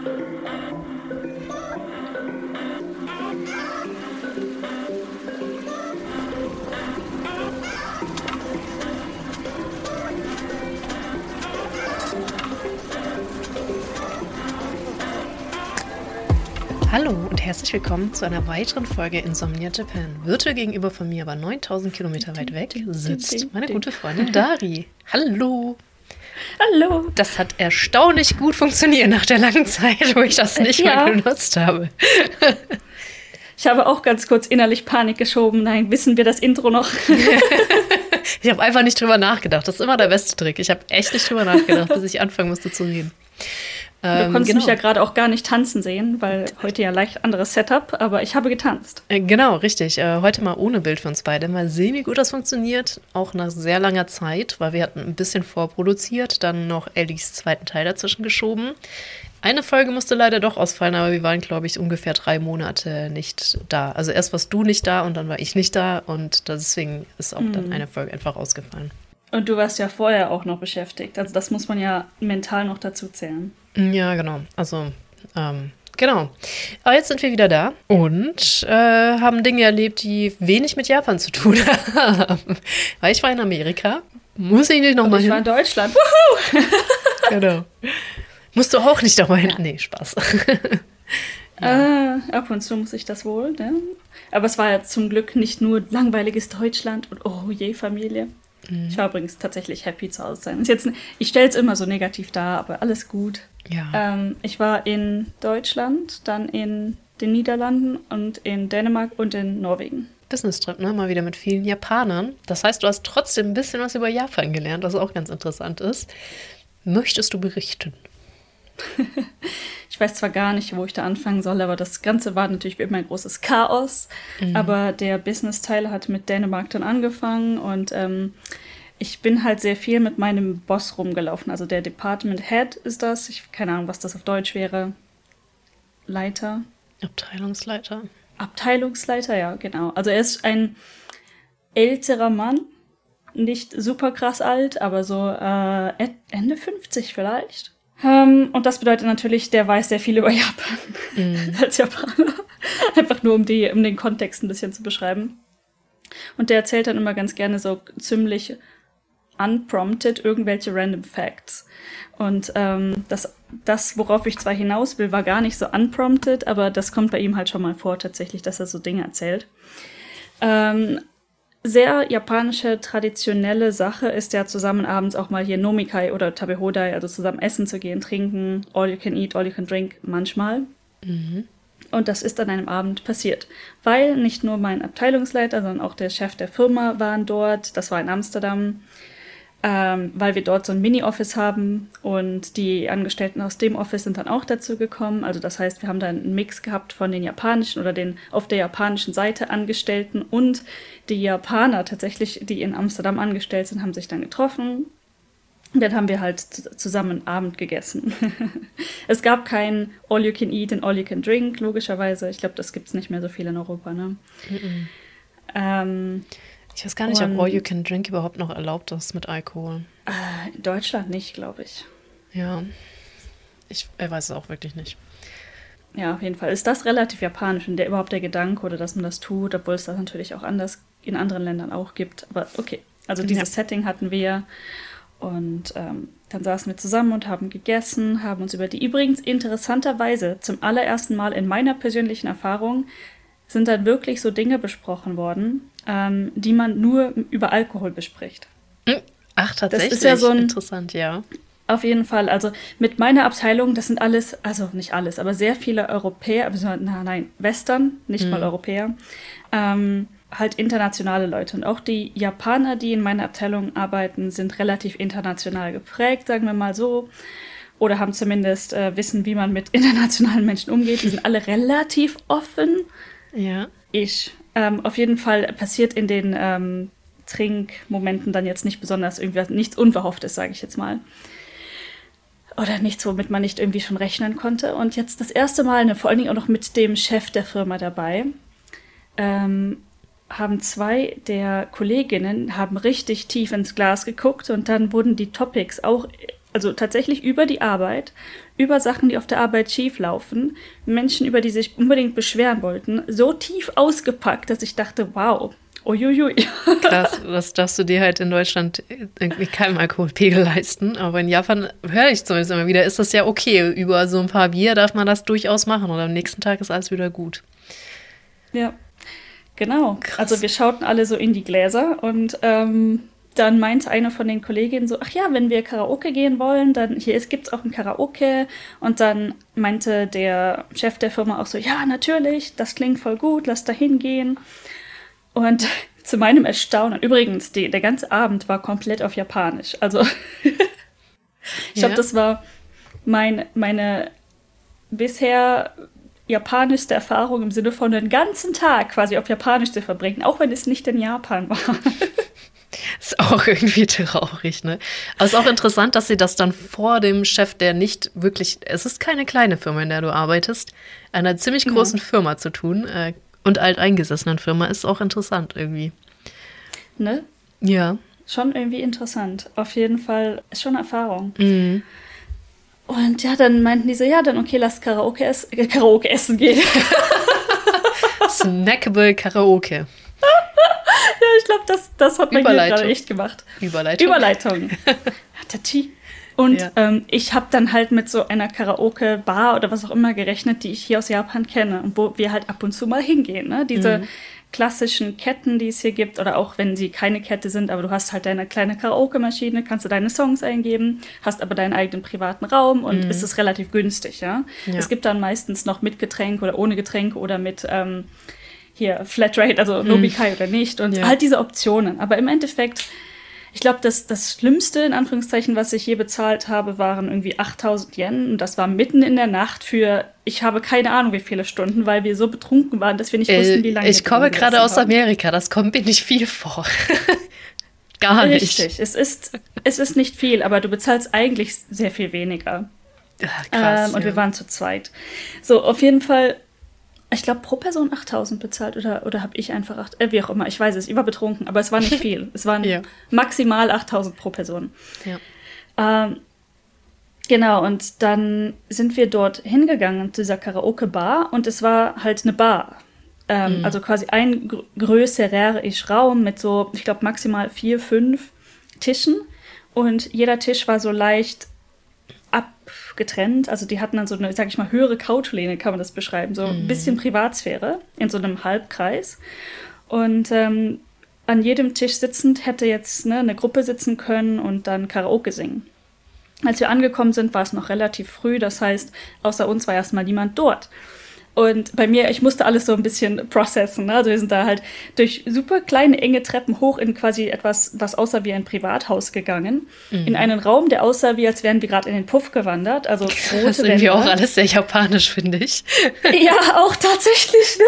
Hallo und herzlich willkommen zu einer weiteren Folge Insomnia Japan. Virtuell gegenüber von mir, aber 9000 Kilometer weit weg, sitzt meine gute Freundin Dari. Hallo. Hallo. Das hat erstaunlich gut funktioniert nach der langen Zeit, wo ich das nicht ja. mehr genutzt habe. Ich habe auch ganz kurz innerlich Panik geschoben. Nein, wissen wir das Intro noch? ich habe einfach nicht drüber nachgedacht. Das ist immer der beste Trick. Ich habe echt nicht drüber nachgedacht, bis ich anfangen musste zu reden. Ähm, du konntest genau. mich ja gerade auch gar nicht tanzen sehen, weil heute ja leicht anderes Setup, aber ich habe getanzt. Äh, genau, richtig. Äh, heute mal ohne Bild für uns beide. Mal sehen, wie gut das funktioniert. Auch nach sehr langer Zeit, weil wir hatten ein bisschen vorproduziert, dann noch Ellies zweiten Teil dazwischen geschoben. Eine Folge musste leider doch ausfallen, aber wir waren, glaube ich, ungefähr drei Monate nicht da. Also erst warst du nicht da und dann war ich nicht da und deswegen ist auch mhm. dann eine Folge einfach ausgefallen. Und du warst ja vorher auch noch beschäftigt. Also das muss man ja mental noch dazu zählen. Ja, genau. Also, ähm, genau. Aber jetzt sind wir wieder da und äh, haben Dinge erlebt, die wenig mit Japan zu tun haben. Weil ich war in Amerika. Muss ich nicht nochmal hin? Ich war in Deutschland. Wuhu! genau. Musst du auch nicht nochmal hin? Nee, Spaß. ja. äh, ab und zu muss ich das wohl, ne? Aber es war ja zum Glück nicht nur langweiliges Deutschland und oh je, Familie. Mhm. Ich war übrigens tatsächlich happy zu Hause sein. Jetzt, ich stelle es immer so negativ dar, aber alles gut. Ja. Ähm, ich war in Deutschland, dann in den Niederlanden und in Dänemark und in Norwegen. Business-Trip, ne? Mal wieder mit vielen Japanern. Das heißt, du hast trotzdem ein bisschen was über Japan gelernt, was auch ganz interessant ist. Möchtest du berichten? ich weiß zwar gar nicht, wo ich da anfangen soll, aber das Ganze war natürlich wie immer ein großes Chaos. Mhm. Aber der Business-Teil hat mit Dänemark dann angefangen und ähm, ich bin halt sehr viel mit meinem Boss rumgelaufen. Also der Department Head ist das. Ich keine Ahnung, was das auf Deutsch wäre. Leiter. Abteilungsleiter. Abteilungsleiter, ja, genau. Also er ist ein älterer Mann, nicht super krass alt, aber so äh, Ende 50 vielleicht. Ähm, und das bedeutet natürlich, der weiß sehr viel über Japan mhm. als Japaner. Einfach nur, um, die, um den Kontext ein bisschen zu beschreiben. Und der erzählt dann immer ganz gerne so ziemlich unprompted irgendwelche random Facts. Und ähm, das, das, worauf ich zwar hinaus will, war gar nicht so unprompted, aber das kommt bei ihm halt schon mal vor, tatsächlich, dass er so Dinge erzählt. Ähm, sehr japanische traditionelle Sache ist ja zusammen abends auch mal hier Nomikai oder Tabehodai, also zusammen essen zu gehen, trinken, all you can eat, all you can drink, manchmal. Mhm. Und das ist an einem Abend passiert, weil nicht nur mein Abteilungsleiter, sondern auch der Chef der Firma waren dort. Das war in Amsterdam ähm, weil wir dort so ein Mini-Office haben und die Angestellten aus dem Office sind dann auch dazu gekommen. Also das heißt, wir haben dann einen Mix gehabt von den japanischen oder den auf der japanischen Seite Angestellten und die Japaner tatsächlich, die in Amsterdam angestellt sind, haben sich dann getroffen. Und dann haben wir halt zusammen Abend gegessen. es gab kein All You Can Eat und All You Can Drink, logischerweise. Ich glaube, das gibt es nicht mehr so viel in Europa. Ne? Mm -mm. Ähm, ich weiß gar nicht, Und, ob All You Can Drink überhaupt noch erlaubt ist mit Alkohol. Äh, in Deutschland nicht, glaube ich. Ja. Ich weiß es auch wirklich nicht. Ja, auf jeden Fall ist das relativ japanisch und der überhaupt der Gedanke oder dass man das tut, obwohl es das natürlich auch anders in anderen Ländern auch gibt. Aber okay, also dieses ja. Setting hatten wir und ähm, dann saßen wir zusammen und haben gegessen, haben uns über die übrigens interessanterweise zum allerersten Mal in meiner persönlichen Erfahrung sind dann wirklich so Dinge besprochen worden, ähm, die man nur über Alkohol bespricht. Hm. Ach, tatsächlich. Das ist ja so ein, interessant, ja. Auf jeden Fall. Also mit meiner Abteilung, das sind alles, also nicht alles, aber sehr viele Europäer, also, na, nein, Western, nicht mhm. mal Europäer, ähm, halt internationale Leute. Und auch die Japaner, die in meiner Abteilung arbeiten, sind relativ international geprägt, sagen wir mal so. Oder haben zumindest äh, wissen, wie man mit internationalen Menschen umgeht. Die sind alle relativ offen. Ja. Ich. Ähm, auf jeden Fall passiert in den ähm, Trinkmomenten dann jetzt nicht besonders irgendwas, nichts Unverhofftes, sage ich jetzt mal. Oder nichts, womit man nicht irgendwie schon rechnen konnte. Und jetzt das erste Mal, ne, vor allen Dingen auch noch mit dem Chef der Firma dabei, ähm, haben zwei der Kolleginnen haben richtig tief ins Glas geguckt und dann wurden die Topics auch also tatsächlich über die Arbeit, über Sachen, die auf der Arbeit schief laufen, Menschen, über die sich unbedingt beschweren wollten, so tief ausgepackt, dass ich dachte, wow, uiuiui. Krass, das darfst du dir halt in Deutschland irgendwie keinen Alkoholpegel leisten. Aber in Japan höre ich zumindest immer wieder, ist das ja okay. Über so ein paar Bier darf man das durchaus machen und am nächsten Tag ist alles wieder gut. Ja, genau. Krass. Also wir schauten alle so in die Gläser und ähm, dann meinte eine von den Kolleginnen so, ach ja, wenn wir Karaoke gehen wollen, dann hier gibt es auch ein Karaoke. Und dann meinte der Chef der Firma auch so, ja, natürlich, das klingt voll gut, lass da hingehen. Und zu meinem Erstaunen, übrigens, die, der ganze Abend war komplett auf Japanisch. Also ich ja. glaube, das war mein, meine bisher japanischste Erfahrung im Sinne von den ganzen Tag quasi auf Japanisch zu verbringen, auch wenn es nicht in Japan war. Ist auch irgendwie traurig, ne? Aber es ist auch interessant, dass sie das dann vor dem Chef, der nicht wirklich, es ist keine kleine Firma, in der du arbeitest, einer ziemlich großen ja. Firma zu tun äh, und alteingesessenen Firma, ist auch interessant irgendwie. Ne? Ja. Schon irgendwie interessant. Auf jeden Fall ist schon Erfahrung. Mhm. Und ja, dann meinten die so, ja, dann okay, lass Karaoke, äh, Karaoke essen gehen. Snackable Karaoke. Ja, ich glaube, das, das hat man gerade echt gemacht. Überleitung. Überleitung. Tati. Und ja. ähm, ich habe dann halt mit so einer Karaoke-Bar oder was auch immer gerechnet, die ich hier aus Japan kenne und wo wir halt ab und zu mal hingehen. Ne? Diese mhm. klassischen Ketten, die es hier gibt, oder auch wenn sie keine Kette sind, aber du hast halt deine kleine Karaoke-Maschine, kannst du deine Songs eingeben, hast aber deinen eigenen privaten Raum und mhm. ist es relativ günstig. Ja? ja? Es gibt dann meistens noch mit Getränk oder ohne Getränk oder mit. Ähm, hier Flatrate, also Nobikai mm. oder nicht und ja. halt diese Optionen. Aber im Endeffekt, ich glaube, das, das Schlimmste, in Anführungszeichen, was ich je bezahlt habe, waren irgendwie 8000 Yen und das war mitten in der Nacht für, ich habe keine Ahnung wie viele Stunden, weil wir so betrunken waren, dass wir nicht äh, wussten, wie lange Ich komme gerade aus haben. Amerika, das kommt mir nicht viel vor. Gar nicht. Richtig, es ist, es ist nicht viel, aber du bezahlst eigentlich sehr viel weniger. Ach, krass, ähm, und ja. wir waren zu zweit. So, auf jeden Fall ich glaube, pro Person 8000 bezahlt oder, oder habe ich einfach 8, äh, wie auch immer, ich weiß es, ich war betrunken, aber es war nicht viel. Es waren ja. maximal 8000 pro Person. Ja. Ähm, genau, und dann sind wir dort hingegangen zu dieser Karaoke-Bar und es war halt eine Bar. Ähm, mhm. Also quasi ein gr größerer Raum mit so, ich glaube, maximal vier, fünf Tischen. Und jeder Tisch war so leicht abgetrennt. Also die hatten dann so eine, sag ich mal, höhere Couchlehne, kann man das beschreiben. So ein mhm. bisschen Privatsphäre in so einem Halbkreis. Und ähm, an jedem Tisch sitzend hätte jetzt ne, eine Gruppe sitzen können und dann Karaoke singen. Als wir angekommen sind, war es noch relativ früh. Das heißt, außer uns war erstmal niemand dort. Und bei mir, ich musste alles so ein bisschen processen. Ne? Also wir sind da halt durch super kleine, enge Treppen hoch in quasi etwas, was aussah wie ein Privathaus gegangen. Mhm. In einen Raum, der aussah wie, als wären wir gerade in den Puff gewandert. Also rote Das ist irgendwie auch alles sehr japanisch, finde ich. Ja, auch tatsächlich.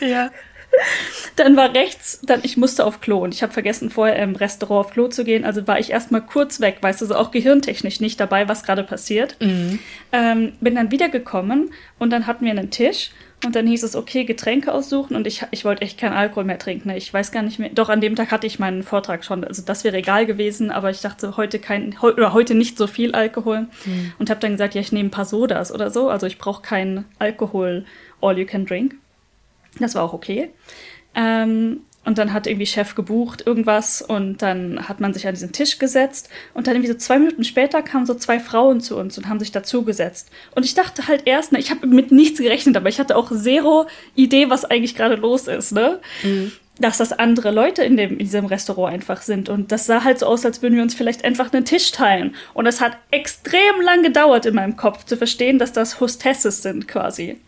Ne? ja. Dann war rechts, dann ich musste auf Klo und ich habe vergessen, vorher im Restaurant auf Klo zu gehen. Also war ich erstmal kurz weg, weißt du, so auch gehirntechnisch nicht dabei, was gerade passiert. Mhm. Ähm, bin dann wiedergekommen und dann hatten wir einen Tisch und dann hieß es, okay, Getränke aussuchen und ich, ich wollte echt keinen Alkohol mehr trinken. Ne? Ich weiß gar nicht mehr. Doch, an dem Tag hatte ich meinen Vortrag schon. Also das wäre egal gewesen, aber ich dachte, heute kein, oder heute nicht so viel Alkohol. Mhm. Und habe dann gesagt, ja, ich nehme ein paar Sodas oder so. Also ich brauche keinen Alkohol all you can drink. Das war auch okay. Ähm, und dann hat irgendwie Chef gebucht irgendwas und dann hat man sich an diesen Tisch gesetzt und dann irgendwie so zwei Minuten später kamen so zwei Frauen zu uns und haben sich dazugesetzt. Und ich dachte halt erst, ne, ich habe mit nichts gerechnet, aber ich hatte auch zero Idee, was eigentlich gerade los ist, ne? Mhm. Dass das andere Leute in, dem, in diesem Restaurant einfach sind. Und das sah halt so aus, als würden wir uns vielleicht einfach einen Tisch teilen. Und es hat extrem lang gedauert in meinem Kopf zu verstehen, dass das Hostesses sind quasi.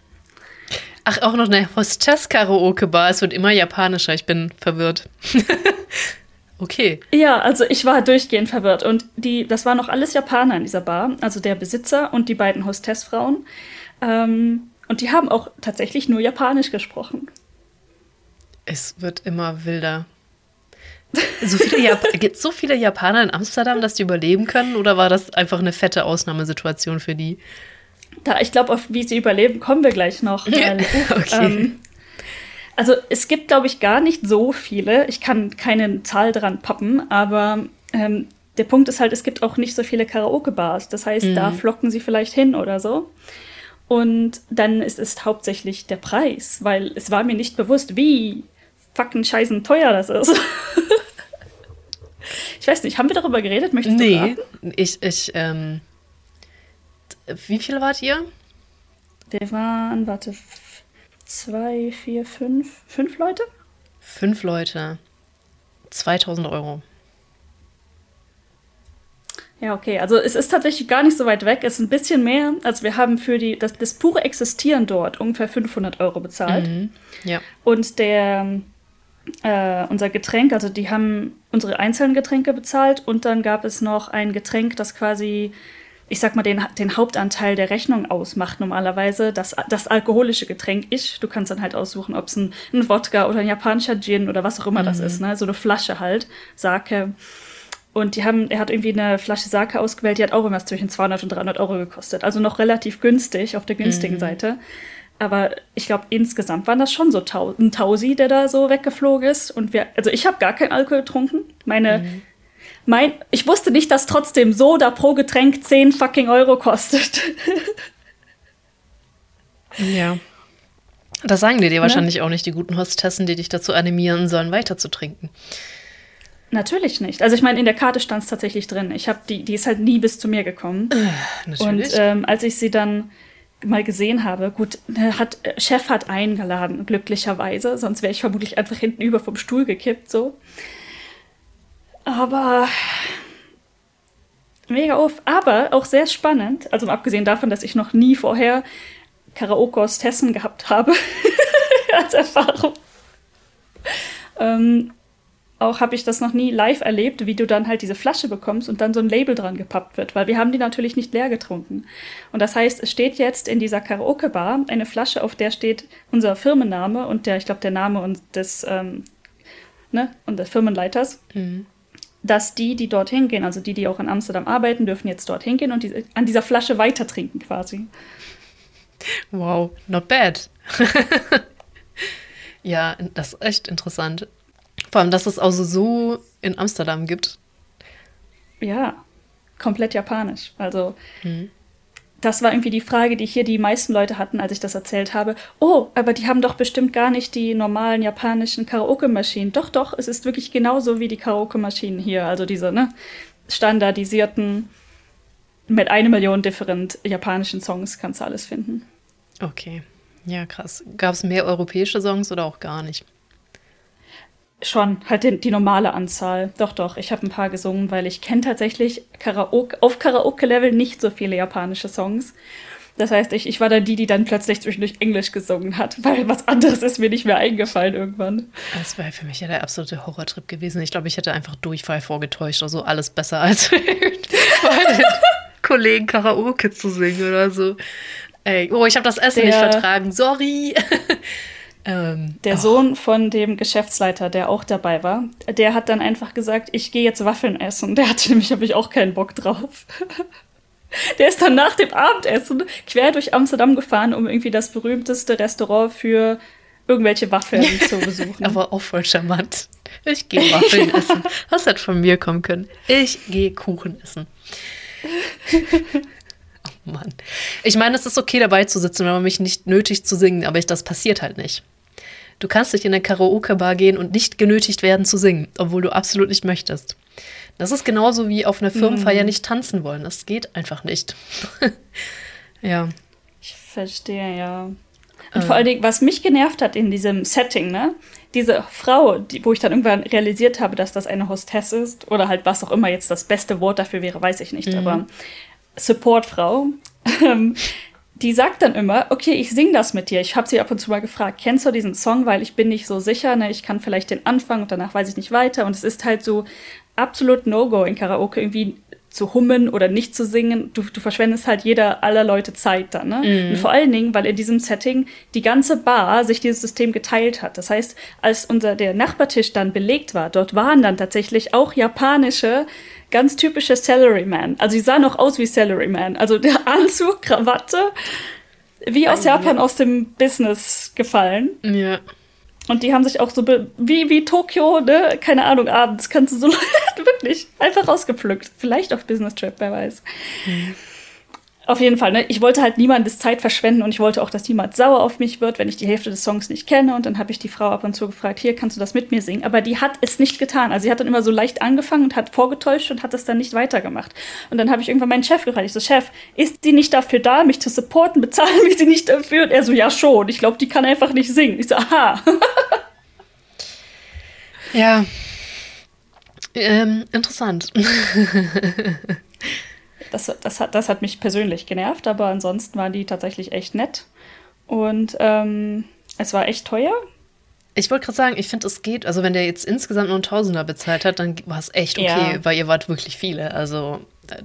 Ach, auch noch eine Hostess-Karaoke-Bar. Es wird immer japanischer. Ich bin verwirrt. okay. Ja, also ich war durchgehend verwirrt. Und die, das waren noch alles Japaner in dieser Bar. Also der Besitzer und die beiden Hostessfrauen. Ähm, und die haben auch tatsächlich nur Japanisch gesprochen. Es wird immer wilder. So Gibt es so viele Japaner in Amsterdam, dass die überleben können? Oder war das einfach eine fette Ausnahmesituation für die? Da, ich glaube, auf wie sie überleben, kommen wir gleich noch. Weil, okay. ähm, also es gibt, glaube ich, gar nicht so viele. Ich kann keine Zahl dran pappen, aber ähm, der Punkt ist halt, es gibt auch nicht so viele Karaoke-Bars. Das heißt, mhm. da flocken sie vielleicht hin oder so. Und dann ist es hauptsächlich der Preis, weil es war mir nicht bewusst, wie fucking scheißen teuer das ist. ich weiß nicht, haben wir darüber geredet? Möchtest nee, ich, ich, ähm, wie viel wart ihr? Wir waren, warte, zwei, vier, fünf, fünf Leute? Fünf Leute. 2000 Euro. Ja, okay. Also es ist tatsächlich gar nicht so weit weg. Es ist ein bisschen mehr. Also wir haben für die, das, das pure Existieren dort ungefähr 500 Euro bezahlt. Mhm. Ja. Und der, äh, unser Getränk, also die haben unsere einzelnen Getränke bezahlt und dann gab es noch ein Getränk, das quasi, ich sag mal, den, den Hauptanteil der Rechnung ausmacht normalerweise, das, das alkoholische Getränk ist. Du kannst dann halt aussuchen, ob es ein, ein, Wodka oder ein japanischer Gin oder was auch immer mhm. das ist, ne? So eine Flasche halt, Sake. Und die haben, er hat irgendwie eine Flasche Sake ausgewählt, die hat auch irgendwas zwischen 200 und 300 Euro gekostet. Also noch relativ günstig auf der günstigen mhm. Seite. Aber ich glaube, insgesamt waren das schon so ein Tausi, der da so weggeflogen ist. Und wir, also ich habe gar keinen Alkohol getrunken. Meine, mhm. Mein, ich wusste nicht, dass trotzdem Soda pro Getränk 10 fucking Euro kostet. ja. Das sagen dir dir ne? wahrscheinlich auch nicht, die guten Hostessen, die dich dazu animieren sollen, weiter zu trinken. Natürlich nicht. Also ich meine, in der Karte stand es tatsächlich drin. Ich habe die, die ist halt nie bis zu mir gekommen. Äh, natürlich. Und ähm, als ich sie dann mal gesehen habe. Gut, hat, Chef hat eingeladen, glücklicherweise, sonst wäre ich vermutlich einfach hinten über vom Stuhl gekippt, so. Aber mega auf, aber auch sehr spannend, also abgesehen davon, dass ich noch nie vorher Karaoke aus Tessen gehabt habe als Erfahrung. Ähm, auch habe ich das noch nie live erlebt, wie du dann halt diese Flasche bekommst und dann so ein Label dran gepappt wird, weil wir haben die natürlich nicht leer getrunken. Und das heißt, es steht jetzt in dieser Karaoke-Bar eine Flasche, auf der steht unser Firmenname und der, ich glaube, der Name des, ähm, ne, und des Firmenleiters. Mhm. Dass die, die dorthin gehen, also die, die auch in Amsterdam arbeiten, dürfen jetzt dorthin gehen und die, an dieser Flasche weiter trinken quasi. Wow, not bad. ja, das ist echt interessant. Vor allem, dass es also so in Amsterdam gibt. Ja, komplett japanisch. Also, hm. Das war irgendwie die Frage, die hier die meisten Leute hatten, als ich das erzählt habe. Oh, aber die haben doch bestimmt gar nicht die normalen japanischen Karaoke-Maschinen. Doch, doch, es ist wirklich genauso wie die Karaoke-Maschinen hier. Also diese ne, standardisierten, mit einer Million different japanischen Songs kannst du alles finden. Okay, ja, krass. Gab es mehr europäische Songs oder auch gar nicht? Schon, halt die, die normale Anzahl. Doch, doch, ich habe ein paar gesungen, weil ich kenne tatsächlich Karaoke, auf Karaoke-Level nicht so viele japanische Songs. Das heißt, ich, ich war dann die, die dann plötzlich zwischendurch Englisch gesungen hat, weil was anderes ist mir nicht mehr eingefallen irgendwann. Das wäre für mich ja der absolute Horrortrip gewesen. Ich glaube, ich hätte einfach Durchfall vorgetäuscht oder so, alles besser als Kollegen Karaoke zu singen oder so. Ey, oh, ich habe das Essen der, nicht vertragen, sorry. Ähm, der oh. Sohn von dem Geschäftsleiter, der auch dabei war, der hat dann einfach gesagt, ich gehe jetzt Waffeln essen. Der hatte nämlich, habe ich auch keinen Bock drauf. der ist dann nach dem Abendessen quer durch Amsterdam gefahren, um irgendwie das berühmteste Restaurant für irgendwelche Waffeln zu besuchen. Aber auch voll charmant. Ich gehe Waffeln essen. Was hätte von mir kommen können? Ich gehe Kuchen essen. Mann. Ich meine, es ist okay, dabei zu sitzen, wenn man mich nicht nötig zu singen, aber ich, das passiert halt nicht. Du kannst nicht in eine Karaoke-Bar gehen und nicht genötigt werden zu singen, obwohl du absolut nicht möchtest. Das ist genauso wie auf einer Firmenfeier mm. nicht tanzen wollen. Das geht einfach nicht. ja. Ich verstehe, ja. Und äh. vor allen Dingen, was mich genervt hat in diesem Setting, ne? Diese Frau, die, wo ich dann irgendwann realisiert habe, dass das eine Hostess ist, oder halt was auch immer jetzt das beste Wort dafür wäre, weiß ich nicht, mhm. aber Supportfrau, ähm, die sagt dann immer, okay, ich singe das mit dir. Ich habe sie ab und zu mal gefragt, kennst du diesen Song, weil ich bin nicht so sicher, ne? ich kann vielleicht den Anfang und danach weiß ich nicht weiter. Und es ist halt so absolut No-Go in Karaoke, irgendwie zu hummen oder nicht zu singen. Du, du verschwendest halt jeder aller Leute Zeit dann. Ne? Mhm. Und vor allen Dingen, weil in diesem Setting die ganze Bar sich dieses System geteilt hat. Das heißt, als unser der Nachbartisch dann belegt war, dort waren dann tatsächlich auch japanische ganz typische Salaryman. Also sie sah noch aus wie Salaryman. Also der Anzug, Krawatte, wie aus Japan aus dem Business gefallen. Ja. Und die haben sich auch so, wie, wie Tokio, ne? Keine Ahnung, abends kannst du so wirklich einfach rausgepflückt. Vielleicht auf Business Trip, wer weiß. Mhm. Auf jeden Fall, ne? Ich wollte halt niemandes Zeit verschwenden und ich wollte auch, dass niemand sauer auf mich wird, wenn ich die Hälfte des Songs nicht kenne. Und dann habe ich die Frau ab und zu gefragt, hier, kannst du das mit mir singen? Aber die hat es nicht getan. Also sie hat dann immer so leicht angefangen und hat vorgetäuscht und hat es dann nicht weitergemacht. Und dann habe ich irgendwann meinen Chef gefragt. Ich so, Chef, ist sie nicht dafür da, mich zu supporten? Bezahlen wir sie nicht dafür? Und er so, ja schon. Ich glaube, die kann einfach nicht singen. Ich so, aha. ja. Ähm, interessant. Das, das, hat, das hat mich persönlich genervt, aber ansonsten waren die tatsächlich echt nett. Und ähm, es war echt teuer. Ich wollte gerade sagen, ich finde, es geht, also wenn der jetzt insgesamt nur einen Tausender bezahlt hat, dann war es echt okay, ja. weil ihr wart wirklich viele. Also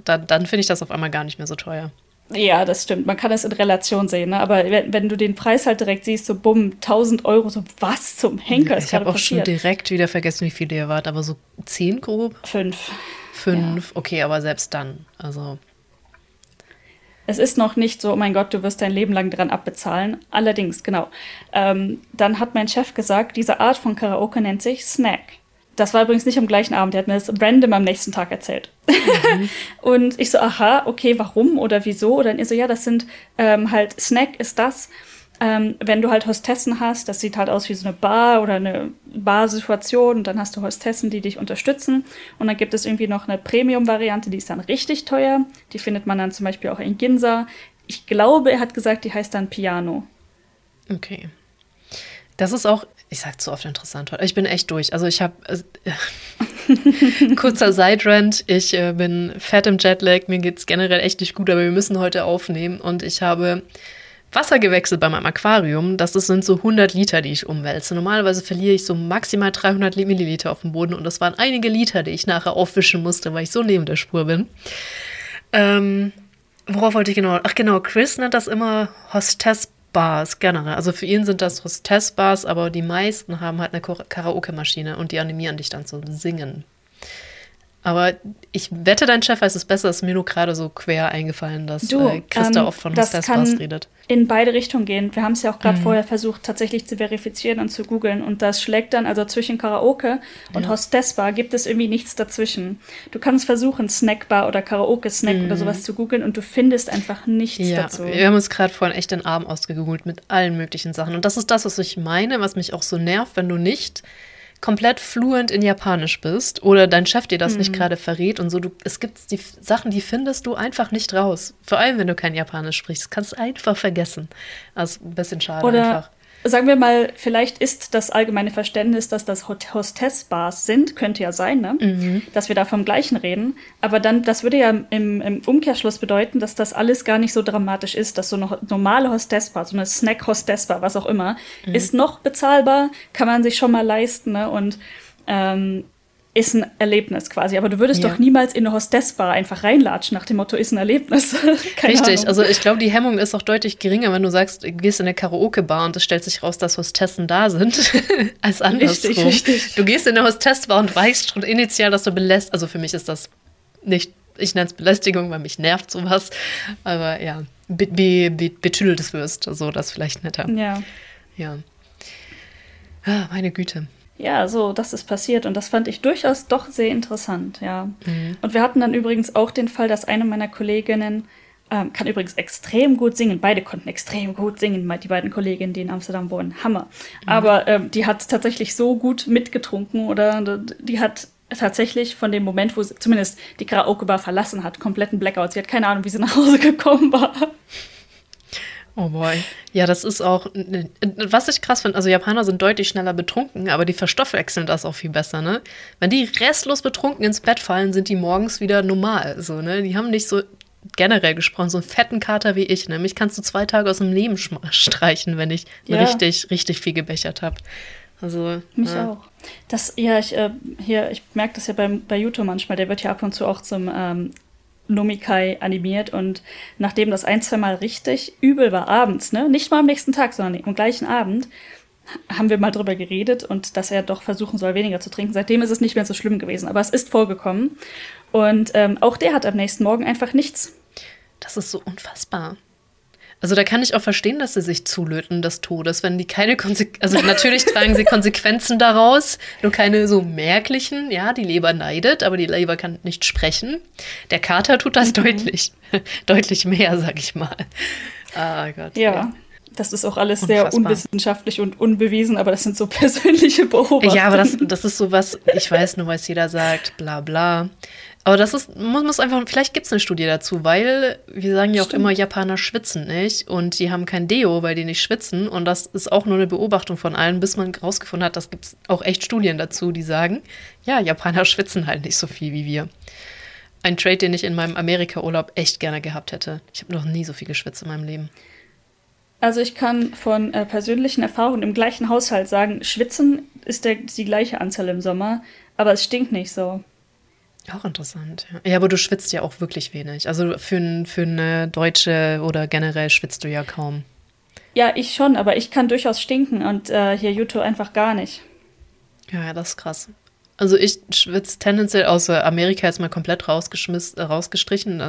da, dann finde ich das auf einmal gar nicht mehr so teuer. Ja, das stimmt. Man kann das in Relation sehen. Ne? Aber wenn, wenn, du den Preis halt direkt siehst, so bumm, 1000 Euro, so was zum Henker ist Ich habe auch passiert. schon direkt wieder vergessen, wie viel ihr wart, aber so 10 grob? Fünf. Fünf, ja. okay, aber selbst dann, also. Es ist noch nicht so, oh mein Gott, du wirst dein Leben lang dran abbezahlen. Allerdings, genau. Ähm, dann hat mein Chef gesagt, diese Art von Karaoke nennt sich Snack. Das war übrigens nicht am gleichen Abend, der hat mir das random am nächsten Tag erzählt. Mhm. und ich so, aha, okay, warum oder wieso? Oder ihr so, ja, das sind ähm, halt, Snack ist das, ähm, wenn du halt Hostessen hast, das sieht halt aus wie so eine Bar oder eine Barsituation und dann hast du Hostessen, die dich unterstützen und dann gibt es irgendwie noch eine Premium-Variante, die ist dann richtig teuer. Die findet man dann zum Beispiel auch in Ginza. Ich glaube, er hat gesagt, die heißt dann Piano. Okay. Das ist auch, ich sag zu oft interessant heute. Ich bin echt durch. Also ich habe äh, kurzer Side-Rant. Ich äh, bin fett im Jetlag. Mir geht es generell echt nicht gut, aber wir müssen heute aufnehmen und ich habe Wasser gewechselt bei meinem Aquarium. Das sind so 100 Liter, die ich umwälze. Normalerweise verliere ich so maximal 300 Milliliter auf dem Boden und das waren einige Liter, die ich nachher aufwischen musste, weil ich so neben der Spur bin. Ähm, worauf wollte ich genau? Ach genau, Chris nennt das immer Hostess-Bars generell. Also für ihn sind das Hostess-Bars, aber die meisten haben halt eine Karaoke-Maschine und die animieren dich dann zum Singen. Aber ich wette, dein Chef weiß es besser. Es ist mir nur gerade so quer eingefallen, dass du, äh, Christa ähm, oft von Hostess-Bars redet. In beide Richtungen gehen. Wir haben es ja auch gerade mhm. vorher versucht, tatsächlich zu verifizieren und zu googeln. Und das schlägt dann, also zwischen Karaoke und ja. Hostessbar gibt es irgendwie nichts dazwischen. Du kannst versuchen, Snackbar oder Karaoke-Snack mhm. oder sowas zu googeln und du findest einfach nichts ja, dazu. Wir haben uns gerade vorhin echt den Arm ausgegoogelt mit allen möglichen Sachen. Und das ist das, was ich meine, was mich auch so nervt, wenn du nicht komplett fluent in Japanisch bist oder dein Chef dir das mhm. nicht gerade verrät und so. Du, es gibt die Sachen, die findest du einfach nicht raus. Vor allem, wenn du kein Japanisch sprichst. Kannst du einfach vergessen. Also ein bisschen schade oder einfach sagen wir mal, vielleicht ist das allgemeine Verständnis, dass das Hostess-Bars sind, könnte ja sein, ne? Mhm. dass wir da vom Gleichen reden. Aber dann, das würde ja im, im, Umkehrschluss bedeuten, dass das alles gar nicht so dramatisch ist, dass so eine normale Hostess-Bar, so eine Snack-Hostess-Bar, was auch immer, mhm. ist noch bezahlbar, kann man sich schon mal leisten. Ne? Und ähm, ist ein Erlebnis quasi. Aber du würdest ja. doch niemals in eine Hostessbar einfach reinlatschen nach dem Motto, ist ein Erlebnis. Richtig, Ahnung. also ich glaube, die Hemmung ist auch deutlich geringer, wenn du sagst, du gehst in eine Karaoke-Bar und es stellt sich raus, dass Hostessen da sind, als andersrum. Richtig, richtig. Du gehst in eine Hostessbar und weißt schon initial, dass du belässt. Also für mich ist das nicht, ich nenne es Belästigung, weil mich nervt sowas. Aber ja, be, be, be betüdeltes wirst, so das vielleicht netter. Ja. Ja. Ah, meine Güte ja, so, das ist passiert. Und das fand ich durchaus doch sehr interessant, ja. Mhm. Und wir hatten dann übrigens auch den Fall, dass eine meiner Kolleginnen ähm, kann übrigens extrem gut singen. Beide konnten extrem gut singen, die beiden Kolleginnen, die in Amsterdam wohnen. Hammer. Mhm. Aber ähm, die hat tatsächlich so gut mitgetrunken oder die hat tatsächlich von dem Moment, wo sie zumindest die Karaoke-Bar verlassen hat, kompletten Blackout. Sie hat keine Ahnung, wie sie nach Hause gekommen war. Oh boy. Ja, das ist auch, was ich krass finde, also Japaner sind deutlich schneller betrunken, aber die verstoffwechseln das auch viel besser, ne? Wenn die restlos betrunken ins Bett fallen, sind die morgens wieder normal, so, ne? Die haben nicht so, generell gesprochen, so einen fetten Kater wie ich, ne? Mich kannst du zwei Tage aus dem Leben streichen, wenn ich ja. richtig, richtig viel gebechert habe. Also, Mich ja. auch. Das, ja, ich, äh, hier, ich merke das ja beim, bei YouTube manchmal, der wird ja ab und zu auch zum ähm, Nomikai animiert und nachdem das ein, zwei Mal richtig übel war abends, ne, nicht mal am nächsten Tag, sondern am gleichen Abend, haben wir mal drüber geredet und dass er doch versuchen soll, weniger zu trinken. Seitdem ist es nicht mehr so schlimm gewesen, aber es ist vorgekommen. Und ähm, auch der hat am nächsten Morgen einfach nichts. Das ist so unfassbar. Also da kann ich auch verstehen, dass sie sich zulöten des Todes, wenn die keine Konsequenzen, also natürlich tragen sie Konsequenzen daraus, nur keine so merklichen, ja, die Leber neidet, aber die Leber kann nicht sprechen. Der Kater tut das mhm. deutlich, deutlich mehr, sag ich mal. Ah Gott. Ja. ja. Das ist auch alles Unfassbar. sehr unwissenschaftlich und unbewiesen, aber das sind so persönliche Beobachtungen. Ja, aber das, das ist so was, ich weiß nur, was jeder sagt, bla bla. Aber das ist, man muss einfach, vielleicht gibt es eine Studie dazu, weil wir sagen ja auch Stimmt. immer, Japaner schwitzen nicht und die haben kein Deo, weil die nicht schwitzen. Und das ist auch nur eine Beobachtung von allen, bis man rausgefunden hat, das gibt es auch echt Studien dazu, die sagen, ja, Japaner schwitzen halt nicht so viel wie wir. Ein Trade, den ich in meinem Amerika-Urlaub echt gerne gehabt hätte. Ich habe noch nie so viel geschwitzt in meinem Leben. Also ich kann von äh, persönlichen Erfahrungen im gleichen Haushalt sagen, schwitzen ist der, die gleiche Anzahl im Sommer, aber es stinkt nicht so. Auch interessant, ja. Ja, aber du schwitzt ja auch wirklich wenig. Also für, für eine Deutsche oder generell schwitzt du ja kaum. Ja, ich schon, aber ich kann durchaus stinken und äh, hier Juto einfach gar nicht. Ja, ja, das ist krass. Also ich schwitze tendenziell außer Amerika jetzt mal komplett rausgeschmiss, äh, rausgestrichen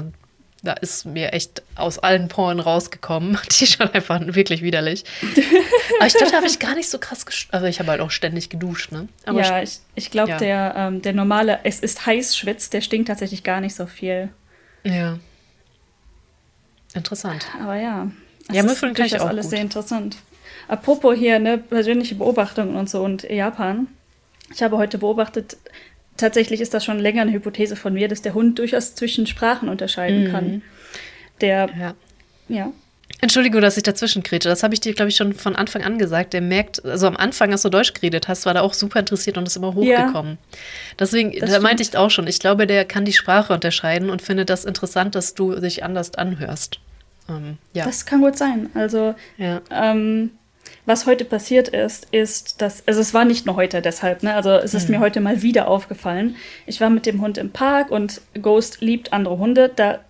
da ist mir echt aus allen Poren rausgekommen. Die ist schon einfach wirklich widerlich. Aber ich glaube, da habe ich gar nicht so krass geduscht. Also ich habe halt auch ständig geduscht, ne? Aber ja, ich, ich glaube, ja. der, ähm, der normale, es ist heiß Schwitz, der stinkt tatsächlich gar nicht so viel. Ja. Interessant. Aber ja. Ja, mir finde ich auch alles gut. sehr interessant. Apropos hier, ne, persönliche Beobachtungen und so und Japan. Ich habe heute beobachtet, tatsächlich ist das schon länger eine Hypothese von mir, dass der Hund durchaus zwischen Sprachen unterscheiden mhm. kann. Der, ja. ja. Entschuldigung, dass ich dazwischen krete. Das habe ich dir, glaube ich, schon von Anfang an gesagt. Der merkt, also am Anfang, als du Deutsch geredet hast, war der auch super interessiert und ist immer hochgekommen. Ja, Deswegen, da stimmt. meinte ich auch schon, ich glaube, der kann die Sprache unterscheiden und findet das interessant, dass du dich anders anhörst. Ähm, ja. Das kann gut sein. Also, ja. ähm, was heute passiert ist, ist, dass, also es war nicht nur heute deshalb, ne? Also es ist mhm. mir heute mal wieder aufgefallen. Ich war mit dem Hund im Park und Ghost liebt andere Hunde. Da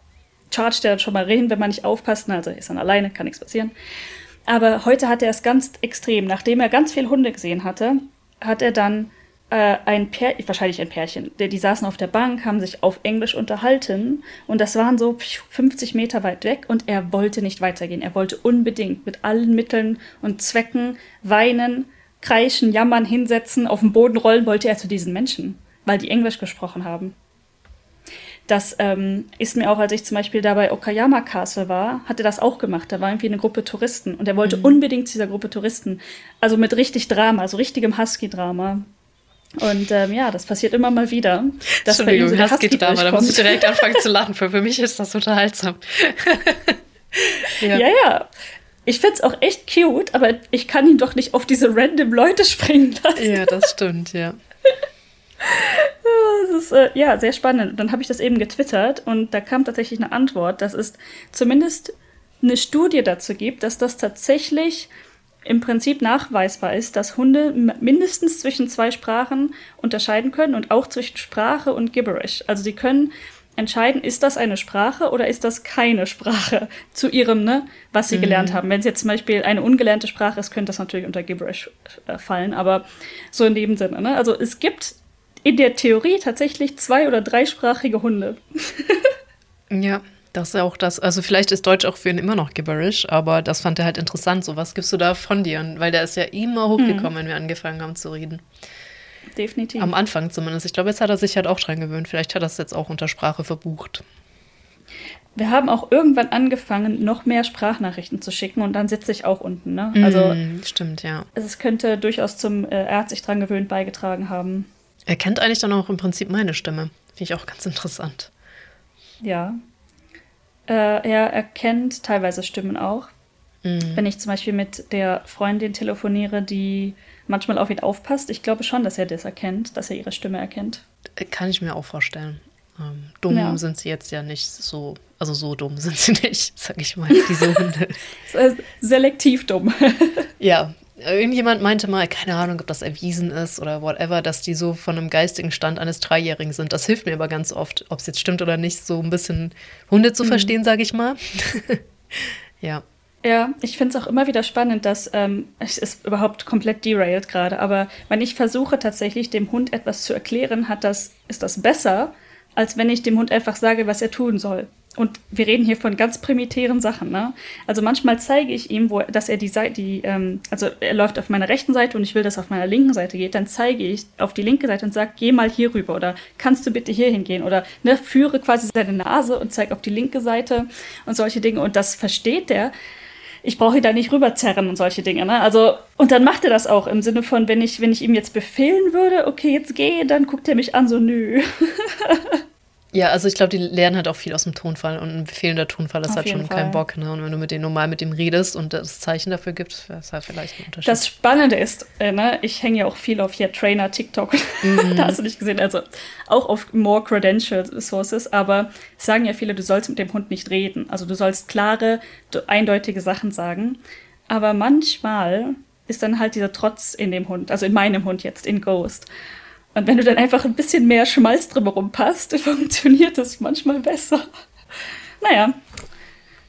chargt er schon mal rein, wenn man nicht aufpasst. Also er ist dann alleine, kann nichts passieren. Aber heute hat er es ganz extrem. Nachdem er ganz viele Hunde gesehen hatte, hat er dann äh, ein Pärchen, wahrscheinlich ein Pärchen, die, die saßen auf der Bank, haben sich auf Englisch unterhalten und das waren so 50 Meter weit weg und er wollte nicht weitergehen. Er wollte unbedingt mit allen Mitteln und Zwecken weinen, kreischen, jammern, hinsetzen, auf den Boden rollen wollte er zu diesen Menschen, weil die Englisch gesprochen haben. Das ähm, ist mir auch, als ich zum Beispiel da bei Okayama Castle war, hat er das auch gemacht. Da war irgendwie eine Gruppe Touristen und er wollte mhm. unbedingt zu dieser Gruppe Touristen. Also mit richtig Drama, also richtigem Husky-Drama. Und ähm, ja, das passiert immer mal wieder. Dass Entschuldigung, so Husky-Drama, da muss ich direkt anfangen zu lachen. Für, für mich ist das unterhaltsam. ja. ja, ja. Ich find's auch echt cute, aber ich kann ihn doch nicht auf diese random Leute springen lassen. Ja, das stimmt, ja. Das ist äh, ja sehr spannend. Und dann habe ich das eben getwittert und da kam tatsächlich eine Antwort, dass es zumindest eine Studie dazu gibt, dass das tatsächlich im Prinzip nachweisbar ist, dass Hunde mindestens zwischen zwei Sprachen unterscheiden können und auch zwischen Sprache und Gibberish. Also sie können entscheiden, ist das eine Sprache oder ist das keine Sprache zu ihrem, ne, was sie mhm. gelernt haben. Wenn es jetzt zum Beispiel eine ungelernte Sprache ist, könnte das natürlich unter Gibberish äh, fallen, aber so in dem Sinne. Ne? Also es gibt in der Theorie tatsächlich zwei- oder dreisprachige Hunde. ja. Das ist ja auch das, also vielleicht ist Deutsch auch für ihn immer noch gibberish, aber das fand er halt interessant. So, was gibst du da von dir? weil der ist ja immer hochgekommen, mhm. wenn wir angefangen haben zu reden. Definitiv. Am Anfang zumindest. Ich glaube, jetzt hat er sich halt auch dran gewöhnt. Vielleicht hat er es jetzt auch unter Sprache verbucht. Wir haben auch irgendwann angefangen, noch mehr Sprachnachrichten zu schicken und dann sitze ich auch unten. Ne? Also, mm, stimmt, ja. Es könnte durchaus zum, äh, er hat sich dran gewöhnt, beigetragen haben. Er kennt eigentlich dann auch im Prinzip meine Stimme. Finde ich auch ganz interessant. Ja, äh, er erkennt teilweise Stimmen auch. Mhm. Wenn ich zum Beispiel mit der Freundin telefoniere, die manchmal auf ihn aufpasst, ich glaube schon, dass er das erkennt, dass er ihre Stimme erkennt. Äh, kann ich mir auch vorstellen. Ähm, dumm ja. sind sie jetzt ja nicht so, also so dumm sind sie nicht, sag ich mal, diese Hunde. Selektiv dumm. ja, Irgendjemand meinte mal, keine Ahnung, ob das erwiesen ist oder whatever, dass die so von einem geistigen Stand eines Dreijährigen sind. Das hilft mir aber ganz oft, ob es jetzt stimmt oder nicht, so ein bisschen Hunde zu mhm. verstehen, sage ich mal. ja. Ja, ich finde es auch immer wieder spannend, dass ähm, es ist überhaupt komplett derailed gerade, aber wenn ich versuche tatsächlich dem Hund etwas zu erklären, hat das, ist das besser, als wenn ich dem Hund einfach sage, was er tun soll. Und wir reden hier von ganz primitären Sachen, ne? Also manchmal zeige ich ihm, wo, dass er die Seite, die, ähm, also er läuft auf meiner rechten Seite und ich will, dass er auf meiner linken Seite geht, dann zeige ich auf die linke Seite und sage, geh mal hier rüber oder kannst du bitte hier hingehen oder ne, führe quasi seine Nase und zeige auf die linke Seite und solche Dinge. Und das versteht der ich brauche ihn da nicht rüberzerren und solche Dinge. Ne? Also, und dann macht er das auch im Sinne von, wenn ich, wenn ich ihm jetzt befehlen würde, okay, jetzt geh, dann guckt er mich an, so nö. Ja, also ich glaube, die lernen halt auch viel aus dem Tonfall und ein fehlender Tonfall ist Auf halt schon Fall. kein Bock. Ne? Und wenn du mit denen normal mit dem redest und das Zeichen dafür gibst, wäre es halt vielleicht ein Unterschied. Das Spannende ist, äh, ne, ich hänge ja auch viel auf hier Trainer TikTok. Mhm. da hast du nicht gesehen. Also auch auf more credential sources, aber sagen ja viele, du sollst mit dem Hund nicht reden. Also du sollst klare, eindeutige Sachen sagen. Aber manchmal ist dann halt dieser Trotz in dem Hund, also in meinem Hund jetzt, in Ghost. Und wenn du dann einfach ein bisschen mehr Schmalz drumherum passt, funktioniert das manchmal besser. Naja,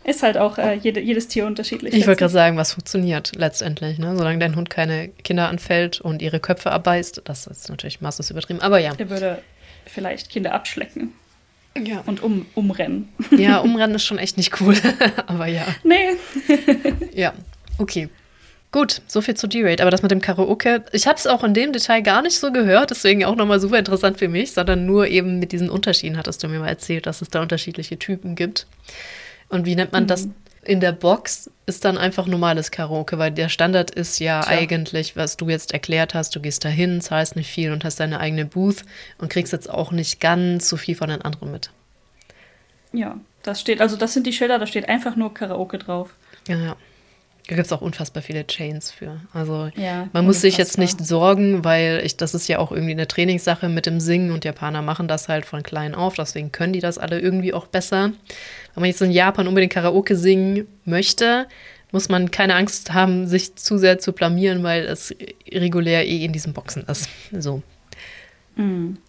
ist halt auch äh, jede, jedes Tier unterschiedlich. Ich wollte gerade sagen, was funktioniert letztendlich. Ne? Solange dein Hund keine Kinder anfällt und ihre Köpfe abbeißt, das ist natürlich maßlos übertrieben. Aber ja. Er würde vielleicht Kinder abschlecken. Ja. Und um, umrennen. Ja, umrennen ist schon echt nicht cool. Aber ja. Nee. ja, okay. Gut, so viel zu D-Rate. Aber das mit dem Karaoke, ich habe es auch in dem Detail gar nicht so gehört, deswegen auch nochmal super interessant für mich, sondern nur eben mit diesen Unterschieden hattest du mir mal erzählt, dass es da unterschiedliche Typen gibt. Und wie nennt man mhm. das? In der Box ist dann einfach normales Karaoke, weil der Standard ist ja Tja. eigentlich, was du jetzt erklärt hast, du gehst dahin, zahlst nicht viel und hast deine eigene Booth und kriegst jetzt auch nicht ganz so viel von den anderen mit. Ja, das steht, also das sind die Schilder, da steht einfach nur Karaoke drauf. Ja, ja. Da gibt es auch unfassbar viele Chains für. Also ja, man muss sich jetzt nicht sorgen, weil ich, das ist ja auch irgendwie eine Trainingssache mit dem Singen und Japaner machen das halt von klein auf, deswegen können die das alle irgendwie auch besser. Wenn man jetzt in Japan unbedingt Karaoke singen möchte, muss man keine Angst haben, sich zu sehr zu blamieren, weil es regulär eh in diesen Boxen ist. So. Mhm.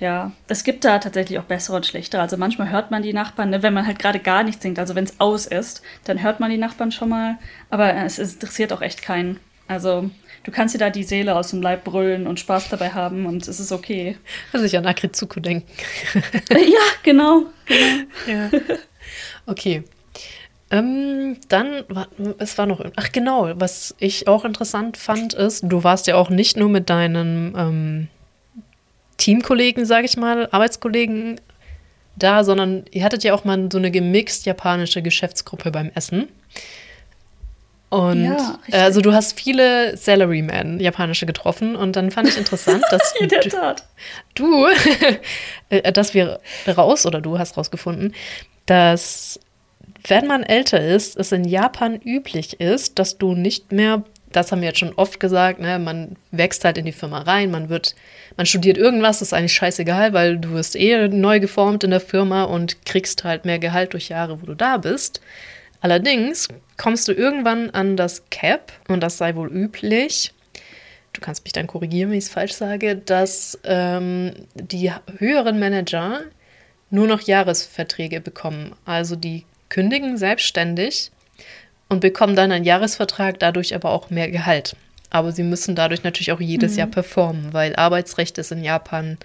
Ja, es gibt da tatsächlich auch bessere und schlechtere. Also manchmal hört man die Nachbarn, ne, wenn man halt gerade gar nichts singt. Also wenn es aus ist, dann hört man die Nachbarn schon mal. Aber es interessiert auch echt keinen. Also du kannst dir da die Seele aus dem Leib brüllen und Spaß dabei haben und es ist okay. Also ich an Akrizuku denken. ja, genau. genau. Ja. Okay. Ähm, dann, es war noch, ach genau, was ich auch interessant fand, ist, du warst ja auch nicht nur mit deinen ähm, Teamkollegen, sage ich mal, Arbeitskollegen da, sondern ihr hattet ja auch mal so eine gemixt japanische Geschäftsgruppe beim Essen. Und ja, also du hast viele Salarymen, japanische getroffen und dann fand ich interessant, dass In der Tat. du, äh, dass wir raus oder du hast rausgefunden, dass wenn man älter ist, es in Japan üblich ist, dass du nicht mehr das haben wir jetzt schon oft gesagt, ne, man wächst halt in die Firma rein, man wird, man studiert irgendwas, das ist eigentlich scheißegal, weil du wirst eh neu geformt in der Firma und kriegst halt mehr Gehalt durch Jahre, wo du da bist. Allerdings kommst du irgendwann an das Cap, und das sei wohl üblich, du kannst mich dann korrigieren, wenn ich es falsch sage, dass ähm, die höheren Manager nur noch Jahresverträge bekommen. Also die kündigen selbstständig und bekommen dann einen Jahresvertrag, dadurch aber auch mehr Gehalt. Aber sie müssen dadurch natürlich auch jedes mhm. Jahr performen, weil Arbeitsrecht ist in Japan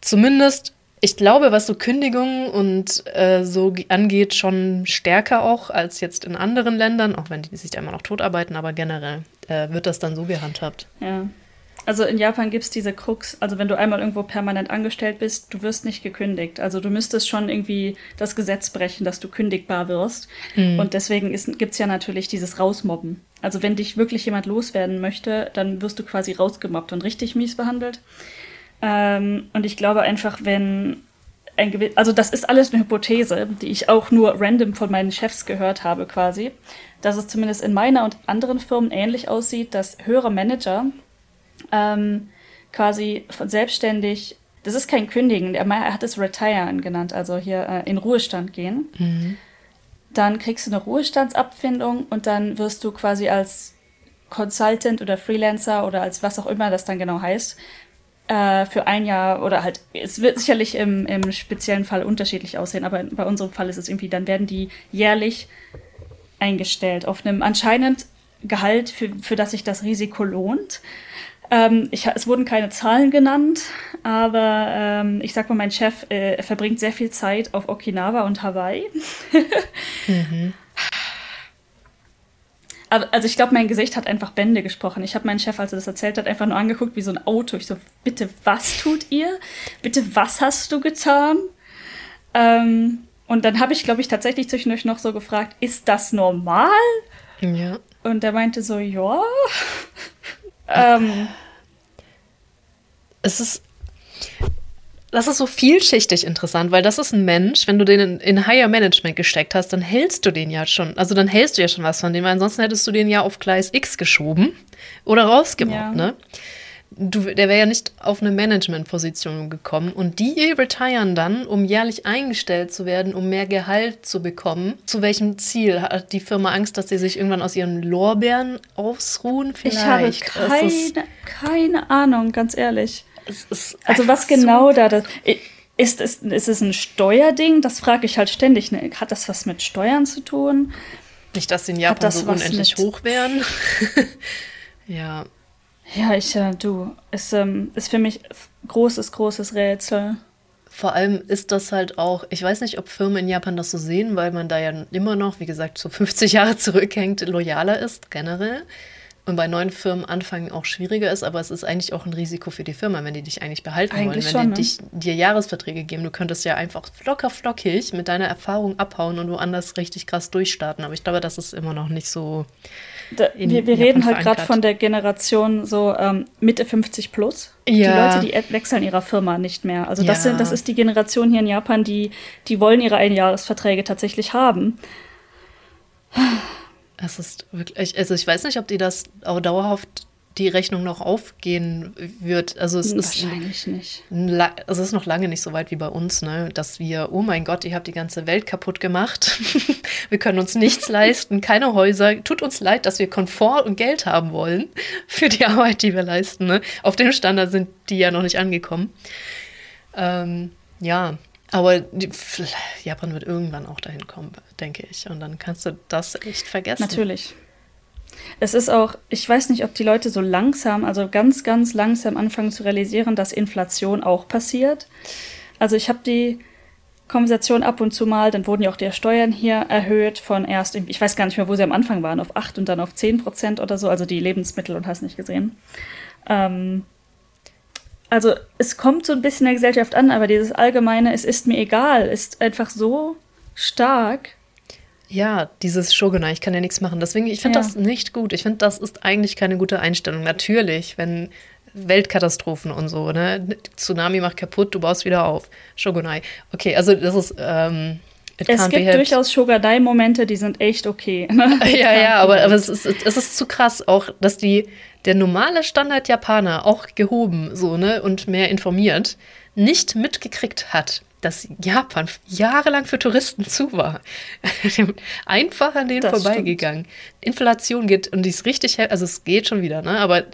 zumindest, ich glaube, was so Kündigungen und äh, so angeht, schon stärker auch als jetzt in anderen Ländern, auch wenn die sich da immer noch totarbeiten, aber generell äh, wird das dann so gehandhabt. Ja. Also in Japan gibt es diese Krux, also wenn du einmal irgendwo permanent angestellt bist, du wirst nicht gekündigt. Also du müsstest schon irgendwie das Gesetz brechen, dass du kündigbar wirst. Mhm. Und deswegen gibt es ja natürlich dieses Rausmobben. Also wenn dich wirklich jemand loswerden möchte, dann wirst du quasi rausgemobbt und richtig mies behandelt. Ähm, und ich glaube einfach, wenn ein also das ist alles eine Hypothese, die ich auch nur random von meinen Chefs gehört habe quasi, dass es zumindest in meiner und anderen Firmen ähnlich aussieht, dass höhere Manager ähm, quasi von selbstständig, das ist kein Kündigen, er, hat es Retiren genannt, also hier äh, in Ruhestand gehen. Mhm. Dann kriegst du eine Ruhestandsabfindung und dann wirst du quasi als Consultant oder Freelancer oder als was auch immer das dann genau heißt, äh, für ein Jahr oder halt, es wird sicherlich im, im speziellen Fall unterschiedlich aussehen, aber bei unserem Fall ist es irgendwie, dann werden die jährlich eingestellt auf einem anscheinend Gehalt, für, für das sich das Risiko lohnt. Ähm, ich, es wurden keine Zahlen genannt, aber ähm, ich sag mal, mein Chef äh, verbringt sehr viel Zeit auf Okinawa und Hawaii. mhm. Also ich glaube, mein Gesicht hat einfach Bände gesprochen. Ich habe meinen Chef, als er das erzählt hat, einfach nur angeguckt wie so ein Auto. Ich so, bitte, was tut ihr? Bitte, was hast du getan? Ähm, und dann habe ich, glaube ich, tatsächlich zwischendurch noch so gefragt, ist das normal? Ja. Und er meinte so, ja. Ähm, es ist. Das ist so vielschichtig interessant, weil das ist ein Mensch, wenn du den in, in, Higher Management gesteckt hast, dann hältst du den ja schon, also dann hältst du ja schon was von dem, weil ansonsten hättest du den ja auf Gleis X geschoben oder rausgemobbt, ja. ne? Du, der wäre ja nicht auf eine Managementposition gekommen. Und die retiren dann, um jährlich eingestellt zu werden, um mehr Gehalt zu bekommen. Zu welchem Ziel? Hat die Firma Angst, dass sie sich irgendwann aus ihren Lorbeeren ausruhen? Vielleicht. Ich habe keine, keine Ahnung, ganz ehrlich. also was genau so da das. Ist es, ist es ein Steuerding? Das frage ich halt ständig. Ne? Hat das was mit Steuern zu tun? Nicht, dass sie in Japan so unendlich hoch wären. ja. Ja, ich, äh, du, ist, ähm, ist für mich großes, großes Rätsel. Vor allem ist das halt auch, ich weiß nicht, ob Firmen in Japan das so sehen, weil man da ja immer noch, wie gesagt, so 50 Jahre zurückhängt, loyaler ist, generell. Und bei neuen Firmen anfangen auch schwieriger ist, aber es ist eigentlich auch ein Risiko für die Firma, wenn die dich eigentlich behalten eigentlich wollen, wenn schon, die dich, dir Jahresverträge geben. Du könntest ja einfach locker flockig mit deiner Erfahrung abhauen und woanders richtig krass durchstarten. Aber ich glaube, das ist immer noch nicht so da, wir, wir reden halt gerade von der Generation so ähm, Mitte 50 plus. Ja. Die Leute, die wechseln ihrer Firma nicht mehr. Also das, ja. sind, das ist die Generation hier in Japan, die, die wollen ihre Einjahresverträge tatsächlich haben. Es ist wirklich, also ich weiß nicht, ob die das auch dauerhaft die Rechnung noch aufgehen wird. Also es Wahrscheinlich ist nicht. Also es ist noch lange nicht so weit wie bei uns, ne? dass wir, oh mein Gott, ihr habt die ganze Welt kaputt gemacht. wir können uns nichts leisten, keine Häuser. Tut uns leid, dass wir Komfort und Geld haben wollen für die Arbeit, die wir leisten. Ne? Auf dem Standard sind die ja noch nicht angekommen. Ähm, ja, aber die, Japan wird irgendwann auch dahin kommen, denke ich. Und dann kannst du das echt vergessen. Natürlich. Es ist auch, ich weiß nicht, ob die Leute so langsam, also ganz, ganz langsam anfangen zu realisieren, dass Inflation auch passiert. Also ich habe die Konversation ab und zu mal, dann wurden ja auch die Steuern hier erhöht von erst, ich weiß gar nicht mehr, wo sie am Anfang waren, auf 8 und dann auf 10 Prozent oder so, also die Lebensmittel und hast nicht gesehen. Ähm, also es kommt so ein bisschen der Gesellschaft an, aber dieses allgemeine, es ist mir egal, ist einfach so stark, ja, dieses Shogunai, ich kann ja nichts machen. Deswegen, ich finde ja. das nicht gut. Ich finde, das ist eigentlich keine gute Einstellung. Natürlich, wenn Weltkatastrophen und so, ne? Tsunami macht kaputt, du baust wieder auf. Shogunai. Okay, also das ist. Ähm, es gibt durchaus Shogunai-Momente, die sind echt okay. ja, ja, aber, aber es, ist, es ist zu krass, auch, dass die, der normale Standard-Japaner, auch gehoben so, ne, und mehr informiert, nicht mitgekriegt hat, dass Japan jahrelang für Touristen zu war. Einfach an denen das vorbeigegangen. Stimmt. Inflation geht, und die ist richtig, also es geht schon wieder, ne? aber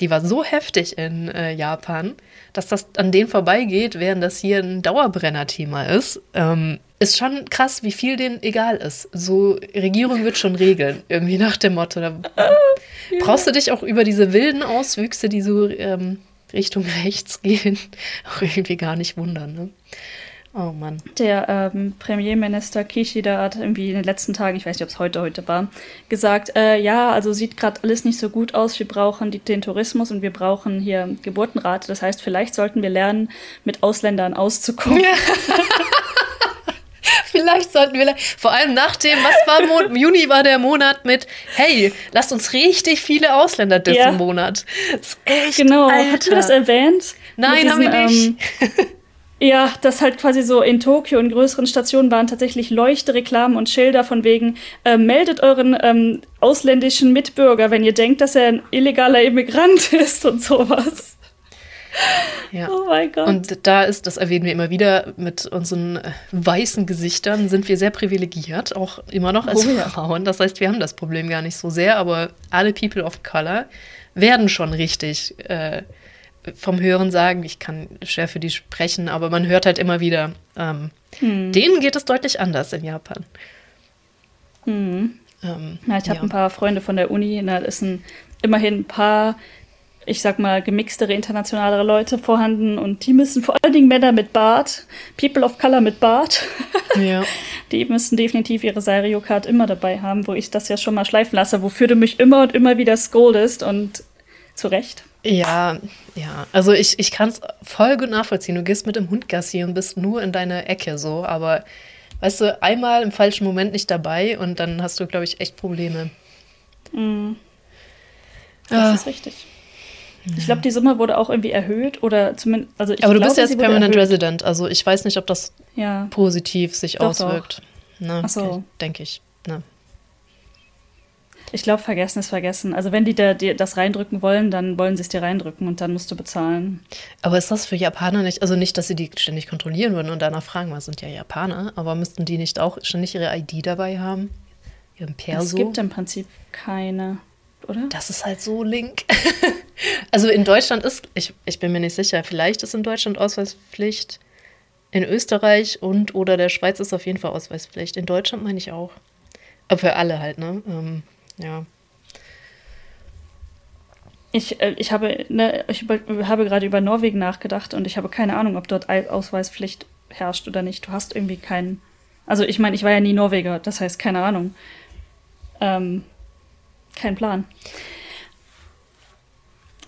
die war so heftig in äh, Japan, dass das an denen vorbeigeht, während das hier ein Dauerbrenner-Thema ist. Ähm, ist schon krass, wie viel denen egal ist. So, Regierung wird schon regeln, irgendwie nach dem Motto. Da brauchst du dich auch über diese wilden Auswüchse, die so ähm, Richtung rechts gehen, auch irgendwie gar nicht wundern. Ne? Oh Mann. Der ähm, Premierminister Kishida hat irgendwie in den letzten Tagen, ich weiß nicht, ob es heute heute war, gesagt, äh, ja, also sieht gerade alles nicht so gut aus. Wir brauchen die, den Tourismus und wir brauchen hier Geburtenrate. Das heißt, vielleicht sollten wir lernen, mit Ausländern auszukommen. Ja. Vielleicht sollten wir, vor allem nach dem, was war Mon Juni war der Monat mit, hey, lasst uns richtig viele Ausländer dissen ja. Monat. Das ist echt, genau, Alter. hat du das erwähnt? Nein, diesen, haben wir nicht. Ähm, Ja, dass halt quasi so in Tokio in größeren Stationen waren tatsächlich Leuchtereklamen und Schilder von wegen, äh, meldet euren ähm, ausländischen Mitbürger, wenn ihr denkt, dass er ein illegaler Immigrant ist und sowas. Ja. Oh mein Gott. Und da ist, das erwähnen wir immer wieder, mit unseren äh, weißen Gesichtern sind wir sehr privilegiert, auch immer noch als oh, ja. Frauen. Das heißt, wir haben das Problem gar nicht so sehr, aber alle People of Color werden schon richtig äh, vom Hören sagen, ich kann schwer für die sprechen, aber man hört halt immer wieder, ähm, hm. denen geht es deutlich anders in Japan. Hm. Ähm, ja, ich habe ja. ein paar Freunde von der Uni, da ist ein, immerhin ein paar ich sag mal, gemixtere, internationalere Leute vorhanden und die müssen vor allen Dingen Männer mit Bart, People of Color mit Bart, Ja. die müssen definitiv ihre Sario Card immer dabei haben, wo ich das ja schon mal schleifen lasse, wofür du mich immer und immer wieder scoldest und zu Recht. Ja, ja. Also ich, ich kann es voll gut nachvollziehen. Du gehst mit dem Hund Gassi und bist nur in deiner Ecke so, aber weißt du, einmal im falschen Moment nicht dabei und dann hast du, glaube ich, echt Probleme. Das Ah. ist richtig. Ich glaube, die Summe wurde auch irgendwie erhöht oder zumindest, also ich aber du glaube, bist ja jetzt Permanent. Resident, also ich weiß nicht, ob das Ja. positiv sich Doch, auswirkt. Ne, Ach so. denke ich. Ich glaube, vergessen ist vergessen. Also wenn die da dir das reindrücken wollen, dann wollen sie es dir reindrücken und dann musst du bezahlen. Aber ist das für Japaner nicht, also nicht, dass sie die ständig kontrollieren würden und danach fragen, was sind ja Japaner, aber müssten die nicht auch ständig ihre ID dabei haben? Ihren Es Perso? gibt im Prinzip keine, oder? Das ist halt so link. also in Deutschland ist, ich, ich bin mir nicht sicher, vielleicht ist in Deutschland Ausweispflicht. In Österreich und oder der Schweiz ist auf jeden Fall Ausweispflicht. In Deutschland meine ich auch. Aber für alle halt, ne? Ähm, ja. Ich, äh, ich habe, ne, ich über, habe gerade über Norwegen nachgedacht und ich habe keine Ahnung, ob dort Ei- Ausweispflicht herrscht oder nicht. Du hast irgendwie keinen. Also ich meine, ich war ja nie Norweger, das heißt keine Ahnung. Ähm, kein Plan.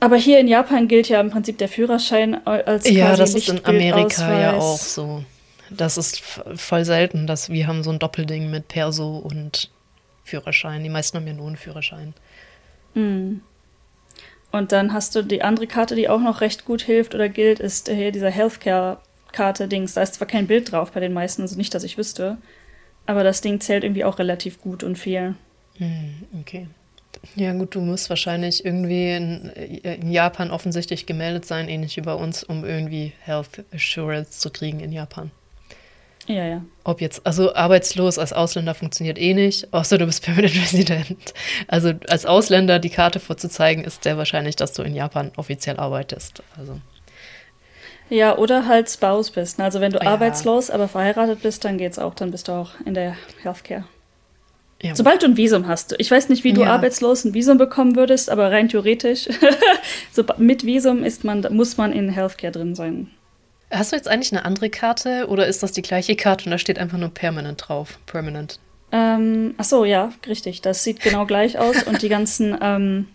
Aber hier in Japan gilt ja im Prinzip der Führerschein als Ja, das ist in Amerika ja auch so. Das ist voll selten, dass wir haben so ein Doppelding mit Perso und Führerschein. Die meisten haben ja nur einen Führerschein. Mm. Und dann hast du die andere Karte, die auch noch recht gut hilft oder gilt, ist hier dieser Healthcare-Karte-Dings. Da ist zwar kein Bild drauf bei den meisten, also nicht, dass ich wüsste. Aber das Ding zählt irgendwie auch relativ gut und viel. Hm, okay. Ja, gut, du musst wahrscheinlich irgendwie in, in Japan offensichtlich gemeldet sein, ähnlich wie bei uns, um irgendwie Health Assurance zu kriegen in Japan. Ja, ja. Ob jetzt, also arbeitslos als Ausländer funktioniert eh nicht, außer du bist Permanent Resident. Also als Ausländer die Karte vorzuzeigen, ist sehr wahrscheinlich, dass du in Japan offiziell arbeitest. Also Ja, oder halt Spouse bist. Also wenn du Ja. arbeitslos, aber verheiratet bist, dann geht's auch. Dann bist du auch in der Healthcare. ja. Sobald du ein Visum hast. Ich weiß nicht, wie du Ja. arbeitslos ein Visum bekommen würdest, aber rein theoretisch, so, mit Visum ist man, muss man in Healthcare drin sein. Hast du jetzt eigentlich eine andere Karte oder ist das die gleiche Karte und da steht einfach nur Permanent drauf? Permanent. Ähm, ach so, ja, richtig. Das sieht genau gleich aus und die ganzen, ähm,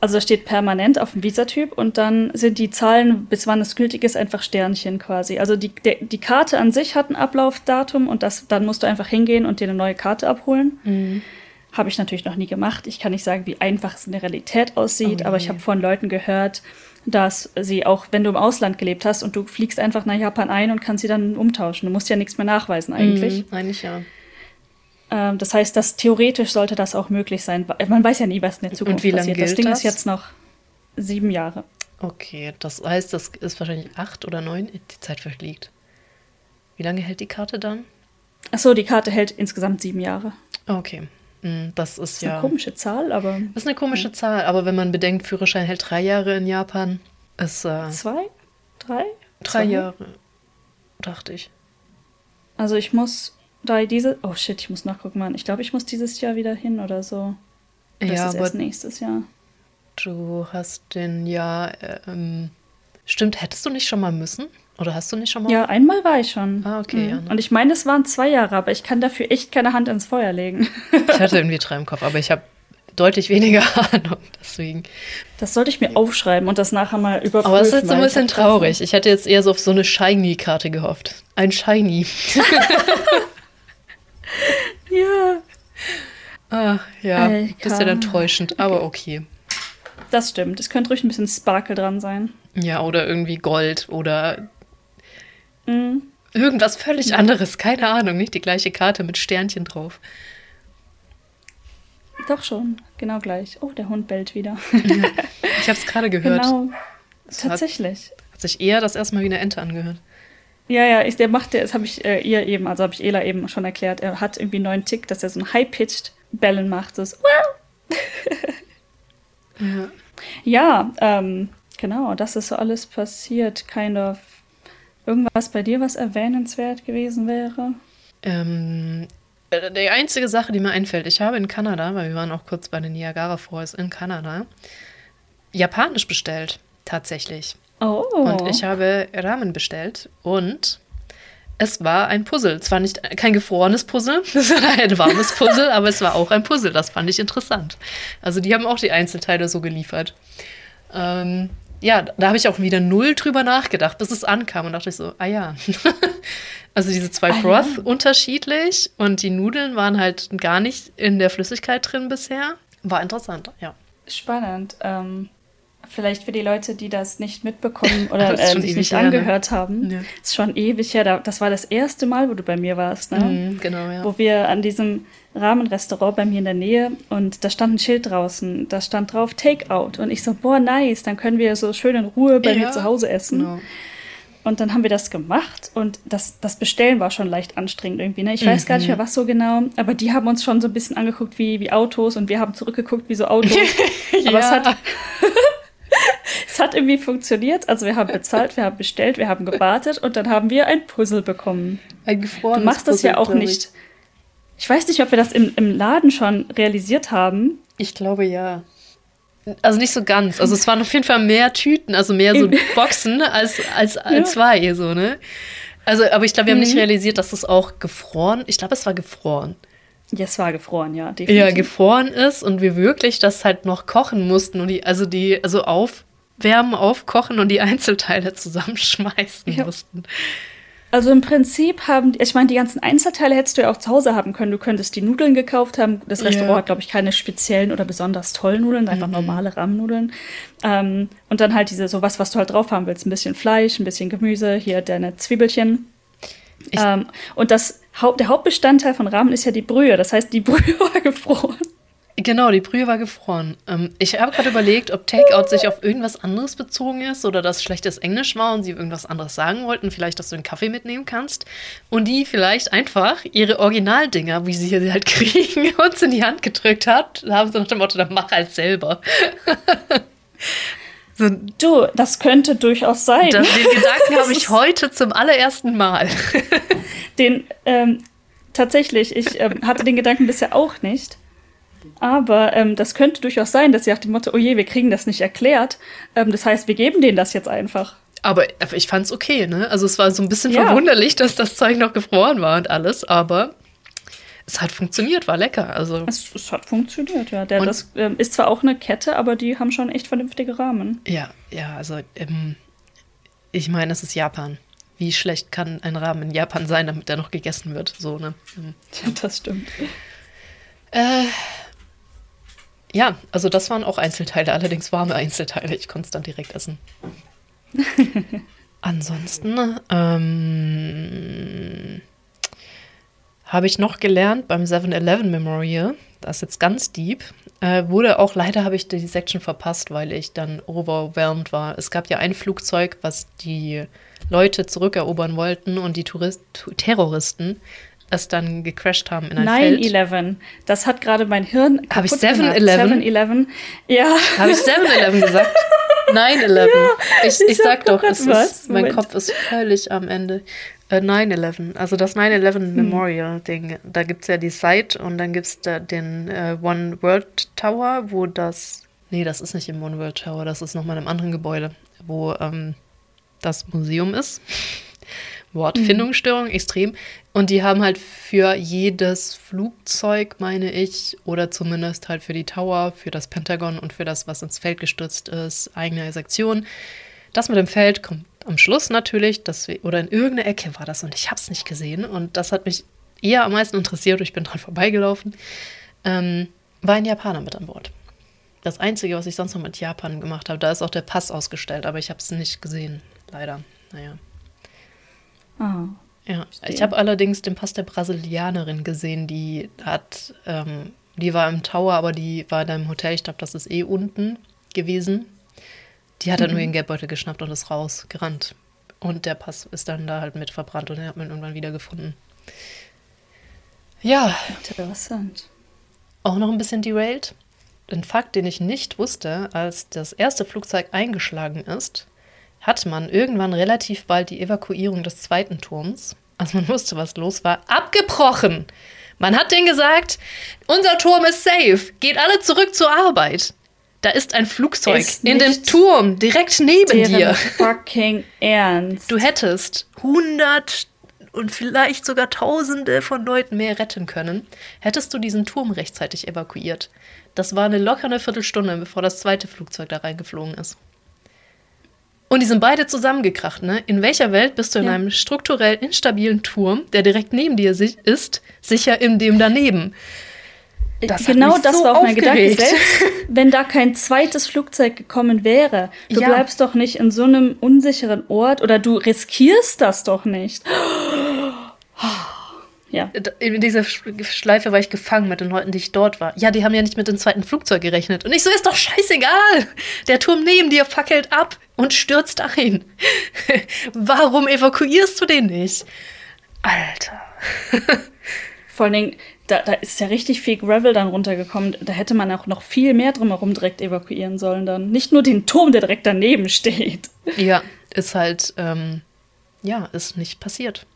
also da steht permanent auf dem Visatyp und dann sind die Zahlen, bis wann es gültig ist, einfach Sternchen quasi. Also die, der, die Karte an sich hat ein Ablaufdatum und das, dann musst du einfach hingehen und dir eine neue Karte abholen. Habe ich natürlich noch nie gemacht. Ich kann nicht sagen, wie einfach es in der Realität aussieht, Oh aber ich habe von Leuten gehört, dass sie auch, wenn du im Ausland gelebt hast und du fliegst einfach nach Japan ein und kannst sie dann umtauschen. Du musst ja nichts mehr nachweisen eigentlich. Mhm, eigentlich ja. Ähm, das heißt, dass theoretisch sollte das auch möglich sein. Man weiß ja nie, was in der Zukunft wie lang passiert. Das gilt Ding das? ist jetzt noch sieben Jahre. Okay, das heißt, das ist wahrscheinlich acht oder neun. Die Zeit verfliegt. Wie lange hält die Karte dann? Achso, die Karte hält insgesamt sieben Jahre. Okay, das ist Das ist eine ja. komische Zahl, aber Das ist eine komische Zahl, aber wenn man bedenkt, Führerschein hält drei Jahre in Japan, ist äh, zwei? Drei? drei Zwei? Jahre, dachte ich. Also ich muss da diese. Oh shit, ich muss nachgucken, Mann. Ich glaube, ich muss dieses Jahr wieder hin oder so. Das ja, ist aber nächstes Jahr. du hast den ja. äh, Ähm, stimmt, hättest du nicht schon mal müssen? Oder hast du nicht schon mal? Ja, einmal war ich schon. Ah, okay, Mhm. ja, ne? Und ich meine, es waren zwei Jahre, aber ich kann dafür echt keine Hand ins Feuer legen. Ich hatte irgendwie drei im Kopf, aber ich habe deutlich weniger Ahnung. Deswegen. Das sollte ich mir aufschreiben und das nachher mal überprüfen. Aber es ist jetzt so ein bisschen traurig. Ich hätte jetzt eher so auf so eine Shiny-Karte gehofft. Ein Shiny. Ja, Ah, ja, Alter. bisschen enttäuschend, aber okay. das stimmt. Es könnte ruhig ein bisschen Sparkle dran sein. Ja, oder irgendwie Gold oder Mhm. irgendwas völlig anderes. Keine Ahnung, nicht die gleiche Karte mit Sternchen drauf. Doch schon, genau gleich. Oh, der Hund bellt wieder. Ich habe es gerade gehört. genau. Hat, Tatsächlich. hat sich eher das erstmal wie eine Ente angehört. Ja, ja, ich, der macht, das habe ich äh, ihr eben, also habe ich Ela eben schon erklärt. Er hat irgendwie einen neuen Tick, dass er so ein High-Pitched Bellen macht. Das, Ja. ja, ähm, genau, das ist so alles passiert. Kind of. Irgendwas bei dir, was erwähnenswert gewesen wäre? Ähm, äh, die einzige Sache, die mir einfällt, ich habe in Kanada, weil wir waren auch kurz bei den Niagara Falls in Kanada, japanisch bestellt, tatsächlich. Oh. Und ich habe Ramen bestellt und es war ein Puzzle. Zwar nicht kein gefrorenes Puzzle, sondern ein warmes Puzzle, aber es war auch ein Puzzle. Das fand ich interessant. Also die haben auch die Einzelteile so geliefert. Ähm, ja, da habe ich auch wieder null drüber nachgedacht, bis es ankam und dachte ich so, ah ja. also diese zwei Ah, Broth ja. unterschiedlich und die Nudeln waren halt gar nicht in der Flüssigkeit drin bisher. War interessant, ja. Spannend. Ähm, vielleicht für die Leute, die das nicht mitbekommen oder äh, sich nicht her, ne? angehört haben. Ja. Ist schon ewig her. Da- Das war das erste Mal, wo du bei mir warst, ne? Mhm, genau, ja. Wo wir an diesem Rahmenrestaurant bei mir in der Nähe und da stand ein Schild draußen. Da stand drauf Takeout. Und ich so, boah, nice, dann können wir so schön in Ruhe bei Ja, mir zu Hause essen. Genau. Und dann haben wir das gemacht und das, das Bestellen war schon leicht anstrengend irgendwie. Ne? Ich weiß gar Mhm. nicht mehr, was so genau, aber die haben uns schon so ein bisschen angeguckt wie, wie Autos und wir haben zurückgeguckt wie so Autos. aber es Ja. hat, es hat irgendwie funktioniert. Also wir haben bezahlt, wir haben bestellt, wir haben gewartet und dann haben wir ein Puzzle bekommen. Ein Du gefrorenes machst das ja Puzzle, auch glaub ich. Nicht. Ich weiß nicht, ob wir das im, im Laden schon realisiert haben. Ich glaube ja. Also nicht so ganz. Also es waren auf jeden Fall mehr Tüten, also mehr so Boxen als, als, als zwei, so, ne? Also, aber ich glaube, wir haben nicht Mhm. realisiert, dass das auch gefroren, ich glaube, es war gefroren. Ja, es war gefroren, ja, definitiv. Ja, gefroren ist und wir wirklich das halt noch kochen mussten und die, also die, also aufwärmen, aufkochen und die Einzelteile zusammenschmeißen Ja. mussten. Also im Prinzip haben, ich meine, die ganzen Einzelteile hättest du ja auch zu Hause haben können. Du könntest die Nudeln gekauft haben. Das Ja. Restaurant hat, glaube ich, keine speziellen oder besonders tollen Nudeln, einfach normale Rahmennudeln. Ähm, und dann halt diese, sowas, was du halt drauf haben willst. Ein bisschen Fleisch, ein bisschen Gemüse, hier deine Zwiebelchen. Ähm, und das der Hauptbestandteil von Rahmen ist ja die Brühe. Das heißt, die Brühe war gefroren. Genau, die Brühe war gefroren. Ähm, ich habe gerade überlegt, ob Takeout sich auf irgendwas anderes bezogen ist oder dass schlechtes Englisch war und sie irgendwas anderes sagen wollten. Vielleicht, dass du einen Kaffee mitnehmen kannst. Und die vielleicht einfach ihre Originaldinger, wie sie hier halt kriegen, uns in die Hand gedrückt hat. Da haben sie nach dem Motto, dann mach halt selber. so, Du, das könnte durchaus sein. das, den Gedanken habe ich heute zum allerersten Mal. Den, ähm, tatsächlich, ich ähm, hatte den Gedanken bisher auch nicht. Aber ähm, das könnte durchaus sein, dass sie nach dem Motto, oh je, wir kriegen das nicht erklärt. Ähm, das heißt, wir geben denen das jetzt einfach. Aber ich fand es okay, ne? Also es war so ein bisschen Ja. verwunderlich, dass das Zeug noch gefroren war und alles, aber es hat funktioniert, war lecker. Also Es, es hat funktioniert, ja. Der, das ähm, ist zwar auch eine Kette, aber die haben schon echt vernünftige Rahmen. ja, ja, also ähm, ich meine, es ist Japan. Wie schlecht kann ein Rahmen in Japan sein, damit der noch gegessen wird? So, ne? Ja, das stimmt. Äh, ja, also das waren auch Einzelteile, allerdings warme Einzelteile. Ich konnte es dann direkt essen. Ansonsten ähm, habe ich noch gelernt beim 7-Eleven Memorial, das ist jetzt ganz deep, äh, wurde auch, leider habe ich die Section verpasst, weil ich dann overwhelmed war. Es gab ja ein Flugzeug, was die Leute zurückerobern wollten und die Tourist Terroristen es dann gecrashed haben in ein Feld. 9-11. Das hat gerade mein Hirn. Hab ich kaputt gemacht. 7-Eleven? 7-Eleven. Ja. Habe ich 7-Eleven gesagt? 9-11. ich, ich ich sag doch, es ist, mein Moment. Kopf ist völlig am Ende. Äh, 9-11, also das 9-11 Hm. Memorial-Ding. Da gibt es ja die Site und dann gibt es da den äh, One World Tower, wo das. Nee, das ist nicht im One World Tower, das ist nochmal in einem anderen Gebäude, wo ähm, das Museum ist. Wortfindungsstörung extrem. Und die haben halt für jedes Flugzeug, meine ich, oder zumindest halt für die Tower, für das Pentagon und für das, was ins Feld gestürzt ist, eigene Sektion. Das mit dem Feld kommt am Schluss natürlich, dass wir, oder in irgendeiner Ecke war das und ich habe es nicht gesehen. Und das hat mich eher am meisten interessiert. Ich bin dran vorbeigelaufen. Ähm, war ein Japaner mit an Bord. Das Einzige, was ich sonst noch mit Japan gemacht habe, da ist auch der Pass ausgestellt, aber ich habe es nicht gesehen, leider. Naja. Ah. Ja, Verstehe. ich habe allerdings den Pass der Brasilianerin gesehen, die hat, ähm, die war im Tower, aber die war da im Hotel, ich glaube, das ist eh unten gewesen. Die hat dann nur ihren Geldbeutel geschnappt und ist rausgerannt. Und der Pass ist dann da halt mit verbrannt und er hat man irgendwann wieder gefunden. Ja, Interessant. auch noch ein bisschen derailed. Ein Fakt, den ich nicht wusste, als das erste Flugzeug eingeschlagen ist, hat man irgendwann relativ bald die Evakuierung des zweiten Turms, als man wusste, was los war, abgebrochen. Man hat denen gesagt, unser Turm ist safe, geht alle zurück zur Arbeit. Da ist ein Flugzeug Ist in dem Turm direkt neben dir. fucking Ernst. Du hättest hundert und vielleicht sogar Tausende von Leuten mehr retten können, hättest du diesen Turm rechtzeitig evakuiert. Das war eine lockere Viertelstunde, bevor das zweite Flugzeug da reingeflogen ist. Und die sind beide zusammengekracht, ne? In welcher Welt bist du in Ja. einem strukturell instabilen Turm, der direkt neben dir ist, sicher in dem daneben? Das hat genau das so war auch mein Gedanke. Selbst wenn da kein zweites Flugzeug gekommen wäre, du Ja. bleibst doch nicht in so einem unsicheren Ort oder du riskierst das doch nicht. Ja. In dieser Sch- Schleife war ich gefangen mit den Leuten, die ich dort war. Ja, die haben ja nicht mit dem zweiten Flugzeug gerechnet. Und ich so, ist doch scheißegal. Der Turm neben dir fackelt ab und stürzt ein. Warum evakuierst du den nicht? Alter. Vor allen Dingen, da, da ist ja richtig viel Gravel dann runtergekommen. Da hätte man auch noch viel mehr drumherum direkt evakuieren sollen dann. Nicht nur den Turm, der direkt daneben steht. Ja, ist halt, ähm, ja, ist nicht passiert.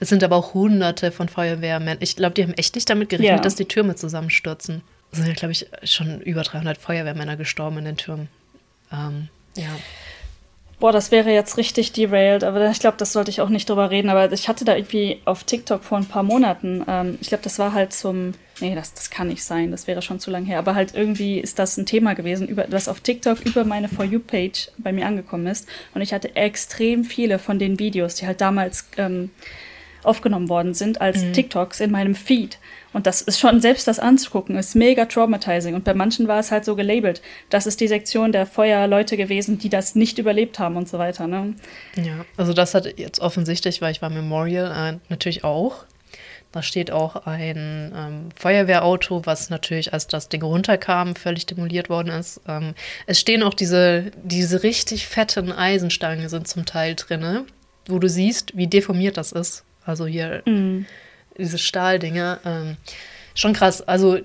Es sind aber auch hunderte von Feuerwehrmännern. Ich glaube, die haben echt nicht damit gerechnet, Ja. dass die Türme zusammenstürzen. Es sind ja, glaube ich, schon über 300 Feuerwehrmänner gestorben in den Türmen. Ähm, ja. Boah, das wäre jetzt richtig derailed, aber ich glaube, das sollte ich auch nicht drüber reden. Aber ich hatte da irgendwie auf TikTok vor ein paar Monaten, ähm, ich glaube, das war halt zum, nee, das, das kann nicht sein, das wäre schon zu lang her, aber halt irgendwie ist das ein Thema gewesen, über, das auf TikTok über meine For You-Page bei mir angekommen ist. Und ich hatte extrem viele von den Videos, die halt damals ähm, aufgenommen worden sind, als TikToks in meinem Feed. Und das ist schon, selbst das anzugucken, ist mega traumatizing. Und bei manchen war es halt so gelabelt. Das ist die Sektion der Feuerleute gewesen, die das nicht überlebt haben und so weiter. Ne? Ja, also das hat jetzt offensichtlich, weil ich war Memorial äh, natürlich auch. Da steht auch ein ähm, Feuerwehrauto, was natürlich, als das Ding runterkam, völlig demoliert worden ist. Ähm, es stehen auch diese, diese richtig fetten Eisenstangen sind zum Teil drinne, wo du siehst, wie deformiert das ist. Also hier diese Stahldinger. Ähm, schon krass. Also,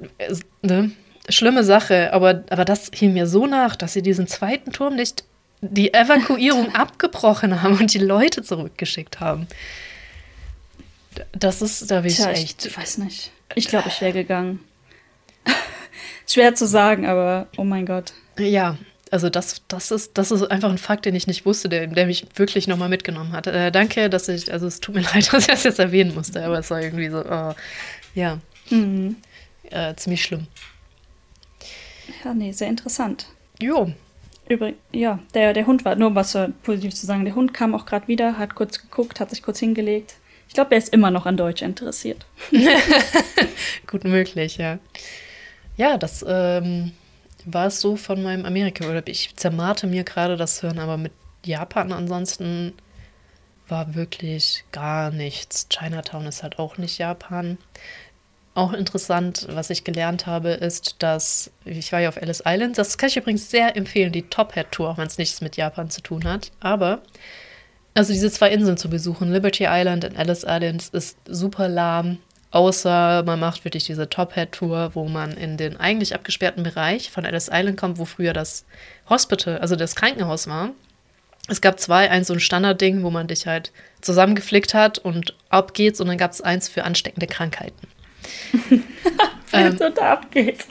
ne? Schlimme Sache, aber, aber das hing mir so nach, dass sie diesen zweiten Turm nicht die Evakuierung abgebrochen haben und die Leute zurückgeschickt haben. Das ist, da bin ich Tja, echt. ich weiß nicht. Ich glaube, ich wäre gegangen. Schwer zu sagen, aber oh mein Gott. Ja, also das, das, ist, das ist einfach ein Fakt, den ich nicht wusste, der, der mich wirklich nochmal mitgenommen hat. Äh, danke, dass ich, also es tut mir leid, dass ich das jetzt erwähnen musste, aber es war irgendwie so, oh, ja, Mhm. äh, ziemlich schlimm. Ja, nee, sehr interessant. Jo, Übrigens, ja, der, der Hund war, nur um was äh, positiv zu sagen, der Hund kam auch gerade wieder, hat kurz geguckt, hat sich kurz hingelegt. Ich glaube, er ist immer noch an Deutsch interessiert. gut möglich, ja. Ja, das ähm, war es so von meinem Amerika-Urlaub. Ich zermarte mir gerade das Hören, aber mit Japan ansonsten war wirklich gar nichts. Chinatown ist halt auch nicht Japan. Auch interessant, was ich gelernt habe, ist, dass ich war ja auf Ellis Island. Das kann ich übrigens sehr empfehlen, die Top Hat Tour, auch wenn es nichts mit Japan zu tun hat. Aber also diese zwei Inseln zu besuchen, Liberty Island und Ellis Island, ist super lahm. Außer man macht wirklich diese Top Hat Tour, wo man in den eigentlich abgesperrten Bereich von Ellis Island kommt, wo früher das Hospital, also das Krankenhaus war. Es gab zwei, eins so ein Standardding, wo man dich halt zusammengeflickt hat und ab geht's und dann gab es eins für ansteckende Krankheiten. Wenn es so da abgeht.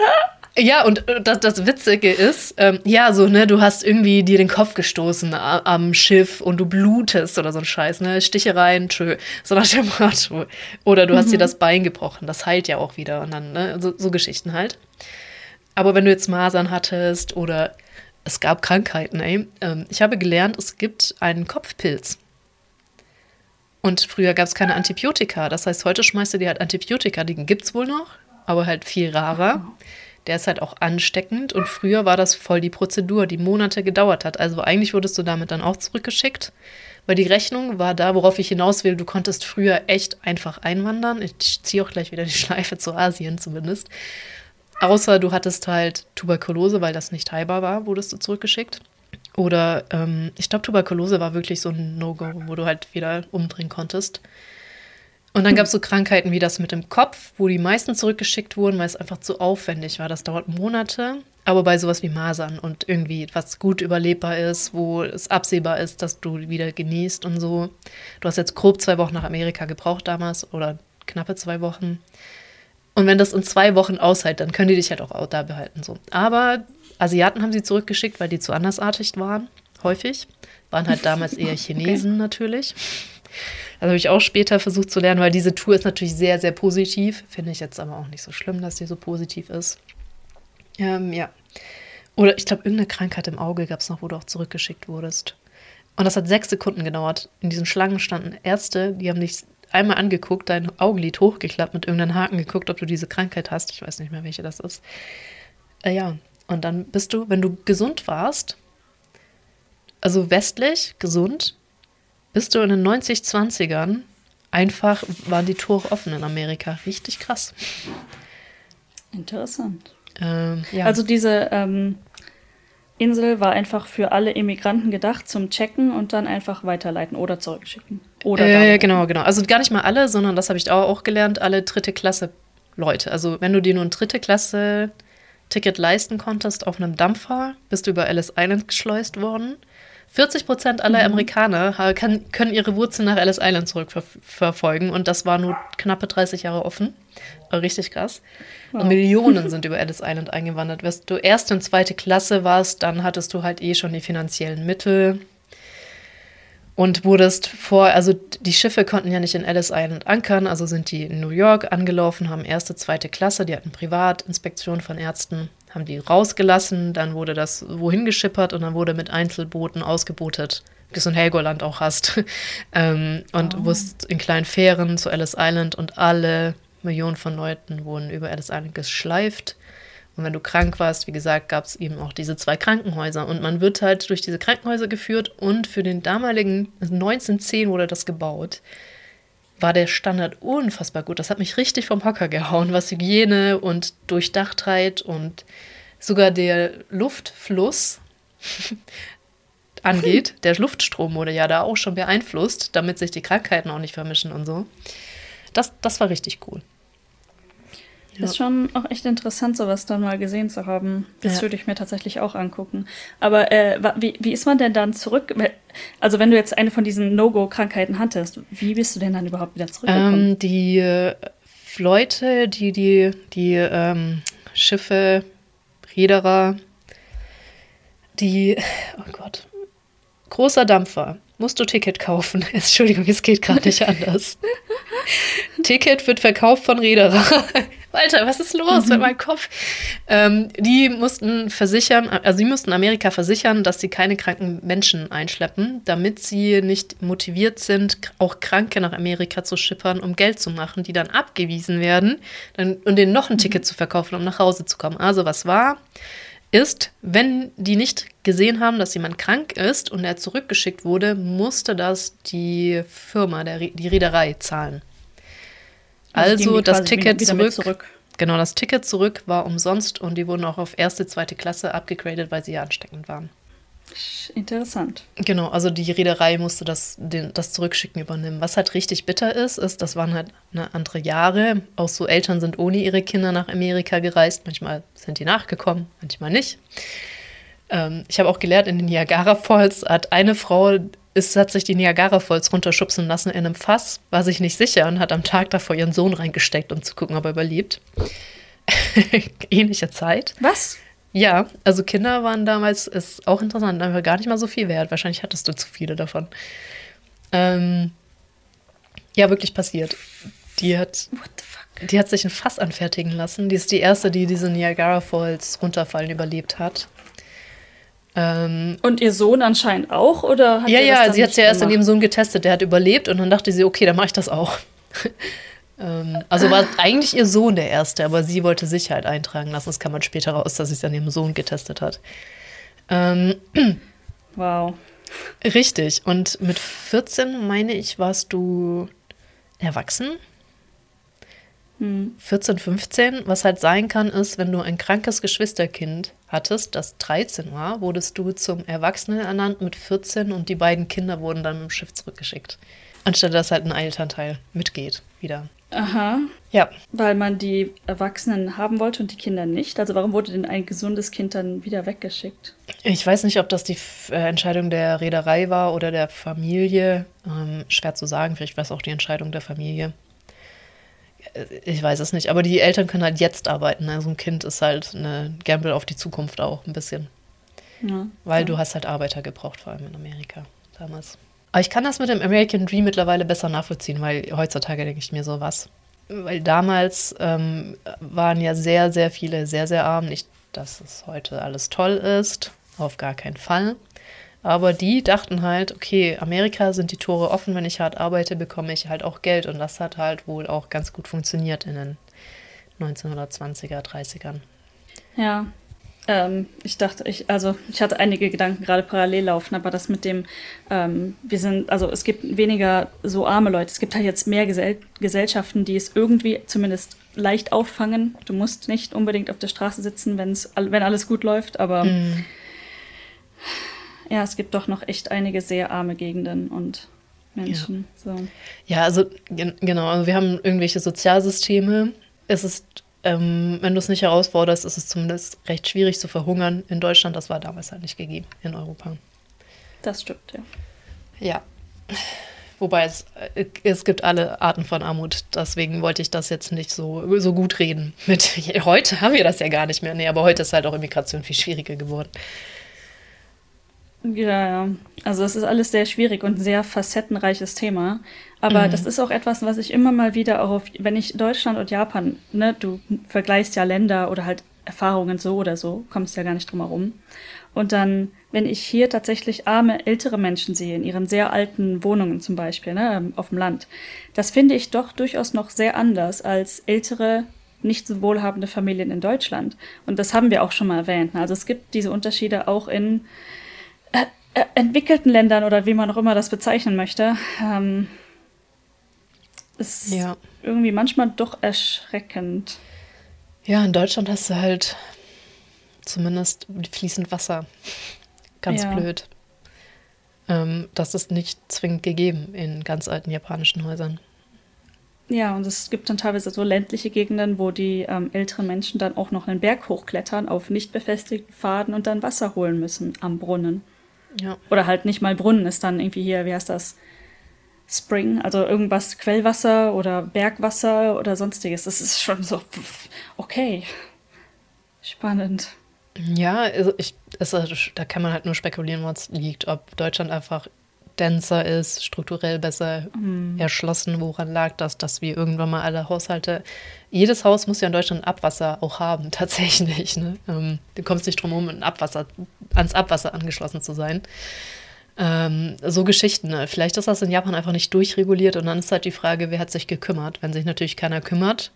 Ja, und äh, das, das Witzige ist, ähm, ja, so, ne, du hast irgendwie dir den Kopf gestoßen am Schiff und du blutest oder so ein Scheiß, ne, Stichereien, tschö, so nach dem Motto. Oder du hast dir das Bein gebrochen, das heilt ja auch wieder und dann, ne, so, so Geschichten halt. Aber wenn du jetzt Masern hattest oder es gab Krankheiten, ey, ähm, ich habe gelernt, es gibt einen Kopfpilz. Und früher gab es keine Antibiotika. Das heißt, heute schmeißt du dir halt Antibiotika, die gibt's wohl noch, aber halt viel rarer. Der ist halt auch ansteckend und früher war das voll die Prozedur, die Monate gedauert hat. Also eigentlich wurdest du damit dann auch zurückgeschickt, weil die Rechnung war da, worauf ich hinaus will. Du konntest früher echt einfach einwandern. Ich ziehe auch gleich wieder die Schleife zu Asien zumindest. Außer du hattest halt Tuberkulose, weil das nicht heilbar war, wurdest du zurückgeschickt. Oder ähm, ich glaube, Tuberkulose war wirklich so ein No-Go, wo du halt wieder umdrehen konntest. Und dann gab es so Krankheiten wie das mit dem Kopf, wo die meisten zurückgeschickt wurden, weil es einfach zu aufwendig war. Das dauert Monate. Aber bei sowas wie Masern und irgendwie was gut überlebbar ist, wo es absehbar ist, dass du wieder genießt und so. Du hast jetzt grob zwei Wochen nach Amerika gebraucht damals oder knappe zwei Wochen. Und wenn das in zwei Wochen aushält, dann können die dich halt auch da behalten. So. Aber Asiaten haben sie zurückgeschickt, weil die zu andersartig waren, häufig. Waren halt damals eher Chinesen okay. natürlich. Das habe ich auch später versucht zu lernen, weil diese Tour ist natürlich sehr, sehr positiv. Finde ich jetzt aber auch nicht so schlimm, dass sie so positiv ist. Ähm, ja. Oder ich glaube, irgendeine Krankheit im Auge gab es noch, wo du auch zurückgeschickt wurdest. Und das hat sechs Sekunden gedauert. In diesen Schlangen standen Ärzte, die haben dich einmal angeguckt, dein Augenlid hochgeklappt, mit irgendeinem Haken geguckt, ob du diese Krankheit hast. Ich weiß nicht mehr, welche das ist. Äh, ja, und dann bist du, wenn du gesund warst, also westlich, gesund, bist du in den 90-20ern einfach, waren die Tore offen in Amerika. Richtig krass. Interessant. Ähm, ja. Also diese ähm, Insel war einfach für alle Immigranten gedacht zum Checken und dann einfach weiterleiten oder zurückschicken. Oder äh, genau, genau. Also gar nicht mal alle, sondern das habe ich auch gelernt, alle dritte Klasse Leute. Also wenn du dir nur ein dritte Klasse Ticket leisten konntest auf einem Dampfer, bist du über Ellis Island geschleust worden. 40 Prozent aller mhm. Amerikaner kann, können ihre Wurzeln nach Ellis Island zurückverfolgen und das war nur knappe 30 Jahre offen. Richtig krass. Wow. Und Millionen sind über Ellis Island eingewandert. Wenn du erste und zweite Klasse warst, dann hattest du halt eh schon die finanziellen Mittel und wurdest vor, also die Schiffe konnten ja nicht in Ellis Island ankern, also sind die in New York angelaufen, haben erste, zweite Klasse, die hatten Privatinspektion von Ärzten haben die rausgelassen, dann wurde das wohin geschippert und dann wurde mit Einzelbooten ausgebootet, wie du es in Helgoland auch hast. ähm, und oh. wusst in kleinen Fähren zu Ellis Island und alle Millionen von Leuten wurden über Ellis Island geschleift. Und wenn du krank warst, wie gesagt, gab es eben auch diese zwei Krankenhäuser. Und man wird halt durch diese Krankenhäuser geführt und für den damaligen, 1910 wurde das gebaut war der Standard unfassbar gut. Das hat mich richtig vom Hocker gehauen, was Hygiene und Durchdachtheit und sogar der Luftfluss angeht. Der Luftstrom wurde ja da auch schon beeinflusst, damit sich die Krankheiten auch nicht vermischen und so. Das, das war richtig cool. Ja. Ist schon auch echt interessant, sowas dann mal gesehen zu haben. Das ja. würde ich mir tatsächlich auch angucken. Aber äh, wie, wie ist man denn dann zurück? Also wenn du jetzt eine von diesen No-Go-Krankheiten hattest, wie bist du denn dann überhaupt wieder zurückgekommen? Ähm, die äh, Leute, die die, die ähm, Schiffe, Reederer, die, oh Gott, großer Dampfer, musst du Ticket kaufen. Entschuldigung, es geht gerade nicht anders. Ticket wird verkauft von Reederer. Alter, was ist los mhm. mit meinem Kopf? Ähm, die mussten versichern, also sie mussten Amerika versichern, dass sie keine kranken Menschen einschleppen, damit sie nicht motiviert sind, auch Kranke nach Amerika zu schippern, um Geld zu machen, die dann abgewiesen werden und denen noch ein Ticket mhm. zu verkaufen, um nach Hause zu kommen. Also was war? ist, wenn die nicht gesehen haben, dass jemand krank ist und er zurückgeschickt wurde, musste das die Firma, der, die Reederei zahlen. Also, also das Ticket zurück, zurück, Genau, das Ticket zurück war umsonst und die wurden auch auf erste, zweite Klasse abgegradet, weil sie ja ansteckend waren. Interessant. Genau, also die Reederei musste das, den, das Zurückschicken übernehmen. Was halt richtig bitter ist, ist, das waren halt eine andere Jahre. Auch so Eltern sind ohne ihre Kinder nach Amerika gereist. Manchmal sind die nachgekommen, manchmal nicht. Ähm, ich habe auch gelernt, in den Niagara Falls hat eine Frau ist, hat sich die Niagara Falls runterschubsen lassen in einem Fass, war sich nicht sicher und hat am Tag davor ihren Sohn reingesteckt, um zu gucken, ob er überlebt. Ähnliche Zeit. Was? Ja, also Kinder waren damals, ist auch interessant, aber gar nicht mal so viel wert. Wahrscheinlich hattest du zu viele davon. Ähm, ja, wirklich passiert. Die hat, die hat sich ein Fass anfertigen lassen. Die ist die erste, die diese Niagara Falls runterfallen überlebt hat. Ähm, und ihr Sohn anscheinend auch, oder? Hat ja, ja, sie hat es ja erst an ihrem Sohn getestet. Der hat überlebt und dann dachte sie, okay, dann mache ich das auch. ähm, also war eigentlich ihr Sohn der Erste, aber sie wollte Sicherheit eintragen lassen. Das kann man später raus, dass sie es an ihrem Sohn getestet hat. Ähm, wow. Richtig. Und mit 14, meine ich, warst du erwachsen? 14, 15. Was halt sein kann, ist, wenn du ein krankes Geschwisterkind hattest, das 13 war, wurdest du zum Erwachsenen ernannt mit 14 und die beiden Kinder wurden dann mit dem Schiff zurückgeschickt. Anstelle dass halt ein Elternteil mitgeht wieder. Aha. Ja. Weil man die Erwachsenen haben wollte und die Kinder nicht. Also warum wurde denn ein gesundes Kind dann wieder weggeschickt? Ich weiß nicht, ob das die äh, Entscheidung der Reederei war oder der Familie. Ähm, schwer zu sagen. Vielleicht war es auch die Entscheidung der Familie Ich weiß es nicht, aber die Eltern können halt jetzt arbeiten. Also ein Kind ist halt eine Gamble auf die Zukunft auch ein bisschen. Ja, Weil ja. du hast halt Arbeiter gebraucht, vor allem in Amerika damals. Aber ich kann das mit dem American Dream mittlerweile besser nachvollziehen, weil heutzutage denke ich mir so was. Weil damals ähm, waren ja sehr, sehr viele sehr, sehr arm. Nicht, dass es heute alles toll ist, auf gar keinen Fall. Aber die dachten halt, okay, Amerika sind die Tore offen, wenn ich hart arbeite, bekomme ich halt auch Geld. Und das hat halt wohl auch ganz gut funktioniert in den 1920er, 30ern. Ja, ähm, ich dachte, ich, also ich hatte einige Gedanken gerade parallel laufen, aber das mit dem, ähm, wir sind, also es gibt weniger so arme Leute. Es gibt halt jetzt mehr Gesell Gesellschaften, die es irgendwie zumindest leicht auffangen. Du musst nicht unbedingt auf der Straße sitzen, wenn's, wenn alles gut läuft, aber mm ja, es gibt doch noch echt einige sehr arme Gegenden und Menschen. Ja, so. ja also genau, also wir haben irgendwelche Sozialsysteme. Es ist, ähm, wenn du es nicht herausforderst, ist es zumindest recht schwierig zu verhungern in Deutschland. Das war damals halt nicht gegeben in Europa. Das stimmt, ja. Ja. Wobei es, äh, es gibt alle Arten von Armut. Deswegen wollte ich das jetzt nicht so, so gut reden. Mit, heute haben wir das ja gar nicht mehr. Nee, aber heute ist halt auch Immigration viel schwieriger geworden. Ja, ja. Also es ist alles sehr schwierig und ein sehr facettenreiches Thema. Aber mhm. das ist auch etwas, was ich immer mal wieder auch auf, wenn ich Deutschland und Japan, ne, du vergleichst ja Länder oder halt Erfahrungen so oder so, kommst ja gar nicht drum herum. Und dann, wenn ich hier tatsächlich arme, ältere Menschen sehe, in ihren sehr alten Wohnungen zum Beispiel, ne, ähm, auf dem Land, das finde ich doch durchaus noch sehr anders als ältere, nicht so wohlhabende Familien in Deutschland. Und das haben wir auch schon mal erwähnt. Also es gibt diese Unterschiede auch in äh, äh, entwickelten Ländern oder wie man auch immer das bezeichnen möchte, ähm, ist ja. irgendwie manchmal doch erschreckend. Ja, in Deutschland hast du halt zumindest fließend Wasser. Ganz ja. blöd. Ähm, das ist nicht zwingend gegeben in ganz alten japanischen Häusern. Ja, und es gibt dann teilweise so ländliche Gegenden, wo die ähm, älteren Menschen dann auch noch einen Berg hochklettern auf nicht befestigten Pfaden und dann Wasser holen müssen am Brunnen. Ja. Oder halt nicht mal Brunnen ist dann irgendwie hier, wie heißt das? Spring, also irgendwas Quellwasser oder Bergwasser oder sonstiges. Das ist schon so, okay. Spannend. Ja, also ich, es, da kann man halt nur spekulieren, wo es liegt. Ob Deutschland einfach denser ist, strukturell besser mhm. erschlossen. Woran lag das, dass wir irgendwann mal alle Haushalte, jedes Haus muss ja in Deutschland Abwasser auch haben, tatsächlich. Ne? Ähm, du kommst nicht drum herum, ein Abwasser, ans Abwasser angeschlossen zu sein. Ähm, so Geschichten. Ne? Vielleicht ist das in Japan einfach nicht durchreguliert und dann ist halt die Frage, wer hat sich gekümmert. Wenn sich natürlich keiner kümmert,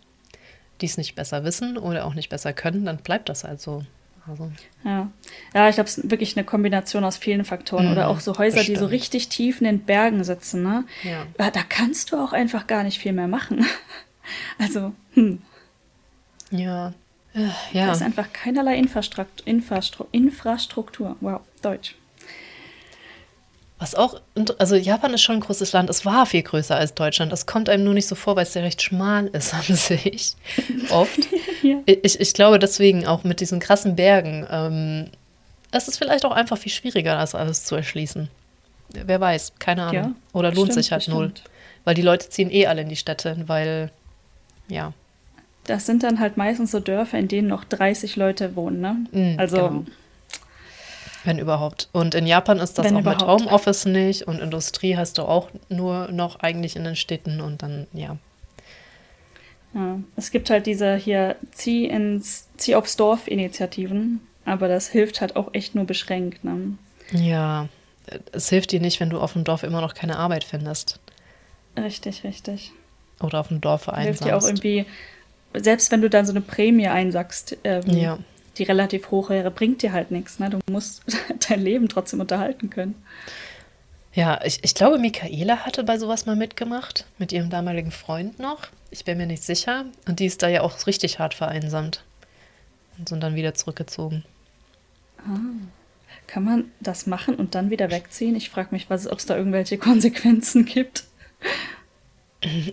die es nicht besser wissen oder auch nicht besser können, dann bleibt das halt so. Also. Ja. ja, ich glaube, es ist wirklich eine Kombination aus vielen Faktoren. Mhm, Oder auch so Häuser, die so richtig tief in den Bergen sitzen. Ne? Ja. Da kannst du auch einfach gar nicht viel mehr machen. Also, hm. Ja. Äh, ja. Da ist einfach keinerlei Infrastruktur. Infrastruktur. Wow, Deutsch. Was auch, also Japan ist schon ein großes Land, es war viel größer als Deutschland. Das kommt einem nur nicht so vor, weil es ja recht schmal ist an sich. Oft. ja. ich, ich glaube deswegen auch mit diesen krassen Bergen, ähm, es ist vielleicht auch einfach viel schwieriger, das alles zu erschließen. Wer weiß, keine Ahnung. Ja, Oder lohnt stimmt, sich halt null. Weil die Leute ziehen eh alle in die Städte, weil, ja. Das sind dann halt meistens so Dörfer, in denen noch 30 Leute wohnen, ne? Mm, also. Genau wenn überhaupt. Und in Japan ist das Wenn auch überhaupt. mit Homeoffice nicht und Industrie hast du auch nur noch eigentlich in den Städten und dann, ja. Ja, es gibt halt diese hier Zieh ins Zieh aufs Dorf Initiativen, aber das hilft halt auch echt nur beschränkt. Ne? Ja, es hilft dir nicht, wenn du auf dem Dorf immer noch keine Arbeit findest. Richtig, richtig. Oder auf dem Dorf einsamst. Hilft dir auch irgendwie, selbst wenn du dann so eine Prämie einsackst, ähm, ja die relativ hoch wäre, bringt dir halt nichts. Ne? Du musst dein Leben trotzdem unterhalten können. Ja, ich, ich glaube, Michaela hatte bei sowas mal mitgemacht, mit ihrem damaligen Freund noch. Ich bin mir nicht sicher. Und die ist da ja auch richtig hart vereinsamt. Und sind dann wieder zurückgezogen. Ah. Kann man das machen und dann wieder wegziehen? Ich frage mich, ob es da irgendwelche Konsequenzen gibt.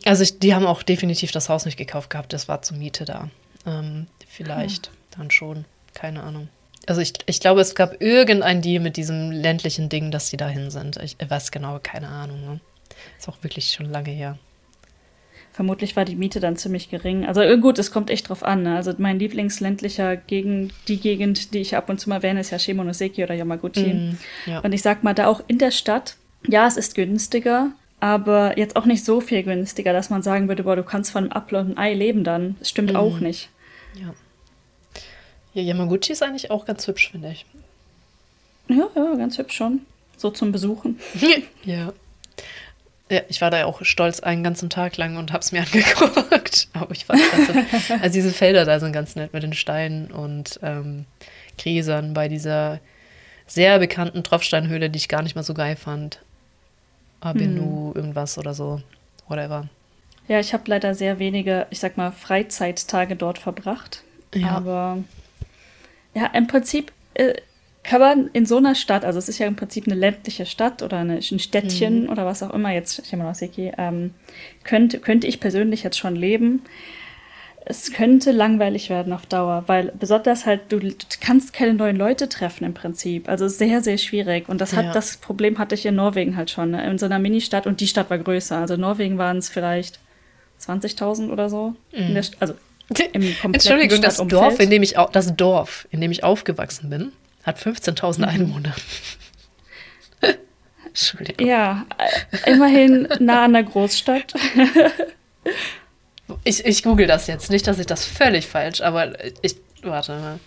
Also ich, die haben auch definitiv das Haus nicht gekauft gehabt, das war zur Miete da. Ähm, vielleicht ah. dann schon. Keine Ahnung. Also ich, ich glaube, es gab irgendein Deal mit diesem ländlichen Ding, dass sie dahin sind. Ich weiß genau, keine Ahnung. Ne? Ist auch wirklich schon lange her. vermutlich war die Miete dann ziemlich gering. Also äh, gut, es kommt echt drauf an. Ne? Also mein Lieblingsländlicher Gegend, die Gegend, die ich ab und zu mal erwähne, ist ja Shimonoseki oder Yamaguchi. Mm, ja. Und ich sag mal, da auch in der Stadt, ja, es ist günstiger, aber jetzt auch nicht so viel günstiger, dass man sagen würde, boah, du kannst von einem Apfel und einem Ei leben dann. Das stimmt Mhm. auch nicht. Ja. Ja, Yamaguchi ist eigentlich auch ganz hübsch, finde ich. Ja, ja, ganz hübsch schon. So zum Besuchen. ja. Ja, ich war da ja auch stolz einen ganzen Tag lang und hab's mir angeguckt. Aber ich fand das, also diese Felder da sind ganz nett mit den Steinen und ähm, Gräsern bei dieser sehr bekannten Tropfsteinhöhle, die ich gar nicht mal so geil fand. Abenu, irgendwas oder so. Whatever. Ja, ich habe leider sehr wenige, ich sag mal, Freizeittage dort verbracht. Ja. Aber ja, im Prinzip äh, kann man in so einer Stadt, also es ist ja im Prinzip eine ländliche Stadt oder eine, ein Städtchen oder was auch immer jetzt, Shimonoseki, ähm, könnte, könnte ich persönlich jetzt schon leben. Es könnte langweilig werden auf Dauer, weil besonders halt, du, du kannst keine neuen Leute treffen im Prinzip. Also sehr, sehr schwierig. Und das hat Ja. das Problem hatte ich in Norwegen halt schon, ne? in so einer Ministadt und die Stadt war größer. Also in Norwegen waren es vielleicht 20.000 oder so. St- also Entschuldigung, das. Dorf, in dem ich das Dorf, in dem ich aufgewachsen bin, hat 15.000 Einwohner. Entschuldigung. Ja, immerhin nah an der Großstadt. Ich, ich google das jetzt. Nicht, dass ich das völlig falsch, aber ich. Warte mal.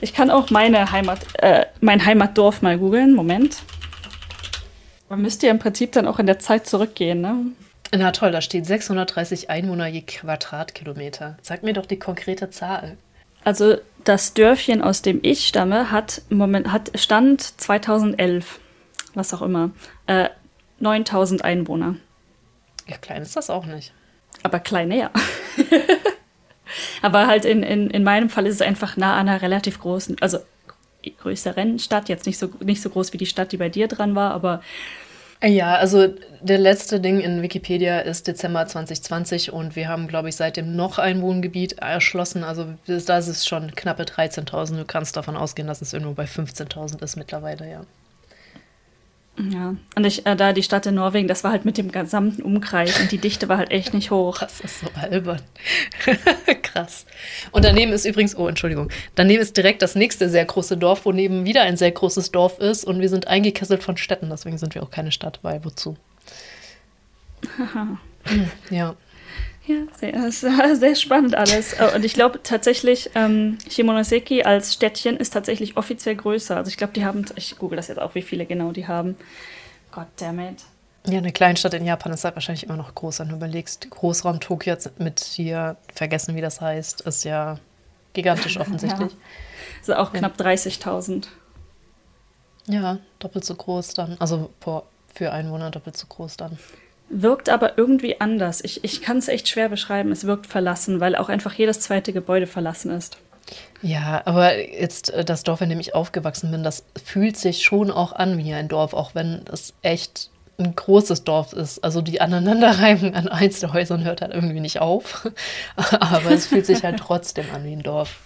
Ich kann auch meine Heimat, äh, mein Heimatdorf mal googeln. Moment. Man müsste ja im Prinzip dann auch in der Zeit zurückgehen, ne? Na toll, da steht 630 Einwohner je Quadratkilometer. Sag mir doch die konkrete Zahl. Also das Dörfchen, aus dem ich stamme, hat, im Moment, hat Stand 2011, was auch immer, äh, 9000 Einwohner. Ja, klein ist das auch nicht. Aber klein näher. Aber halt in, in, in meinem Fall ist es einfach nah an einer relativ großen, also größeren Stadt, jetzt nicht so, nicht so groß wie die Stadt, die bei dir dran war, aber Ja, also der letzte Ding in Wikipedia ist Dezember 2020 und wir haben, glaube ich, seitdem noch ein Wohngebiet erschlossen. Also das, ist schon knappe 13.000. Du kannst davon ausgehen, dass es irgendwo bei 15.000 ist mittlerweile, ja. Ja, und ich, äh, da die Stadt in Norwegen, das war halt mit dem gesamten Umkreis und die Dichte war halt echt nicht hoch. Das ist so albern. Krass. Und daneben ist übrigens, oh, Entschuldigung, daneben ist direkt das nächste sehr große Dorf, wo neben wieder ein sehr großes Dorf ist und wir sind eingekesselt von Städten, deswegen sind wir auch keine Stadt, weil wozu? ja. Ja, sehr, sehr spannend alles. Äh, Und ich glaube tatsächlich, ähm, Shimonoseki als Städtchen ist tatsächlich offiziell größer. Also ich glaube, die haben, ich google das jetzt auch, wie viele genau die haben. God damn it. Ja, eine Kleinstadt in Japan ist halt wahrscheinlich immer noch groß, wenn du überlegst. Großraum Tokio jetzt mit hier, vergessen wie das heißt, ist ja gigantisch offensichtlich. Also auch knapp 30.000. Ja. doppelt so groß dann. Also für Einwohner doppelt so groß dann. Wirkt aber irgendwie anders. Ich, ich kann es echt schwer beschreiben. Es wirkt verlassen, weil auch einfach jedes zweite Gebäude verlassen ist. Ja, aber jetzt äh, das Dorf, in dem ich aufgewachsen bin, das fühlt sich schon auch an wie ein Dorf, auch wenn es echt ein großes Dorf ist. Also die Aneinanderreihung an Einzelhäusern hört halt irgendwie nicht auf. aber es fühlt sich halt trotzdem an wie ein Dorf.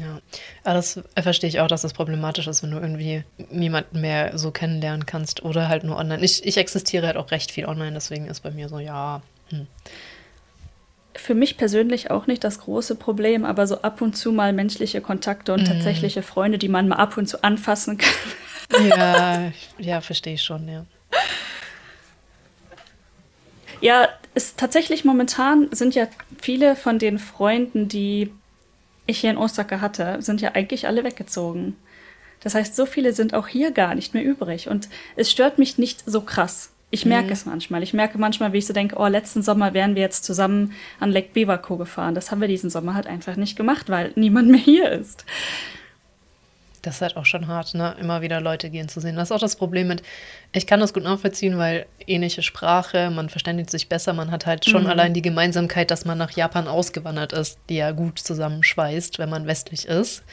Ja, aber das verstehe ich auch, dass das problematisch ist, wenn du irgendwie niemanden mehr so kennenlernen kannst oder halt nur online. Ich, ich existiere halt auch recht viel online, deswegen ist bei mir so, ja, hm. Für mich persönlich auch nicht das große Problem, aber so ab und zu mal menschliche Kontakte und tatsächliche Freunde, die man mal ab und zu anfassen kann. ja, ja, verstehe ich schon, ja. Ja, ist tatsächlich momentan sind ja viele von den Freunden, die ich hier in Osaka hatte, sind ja eigentlich alle weggezogen. Das heißt, so viele sind auch hier gar nicht mehr übrig. Und es stört mich nicht so krass. Ich merke es manchmal. Ich merke manchmal, wie ich so denke, oh, letzten Sommer wären wir jetzt zusammen an Lake Bewako gefahren. Das haben wir diesen Sommer halt einfach nicht gemacht, weil niemand mehr hier ist. Das ist halt auch schon hart, ne? Immer wieder Leute gehen zu sehen. Das ist auch das Problem mit, ich kann das gut nachvollziehen, weil ähnliche Sprache, man verständigt sich besser, man hat halt schon allein die Gemeinsamkeit, dass man nach Japan ausgewandert ist, die ja gut zusammenschweißt, wenn man westlich ist.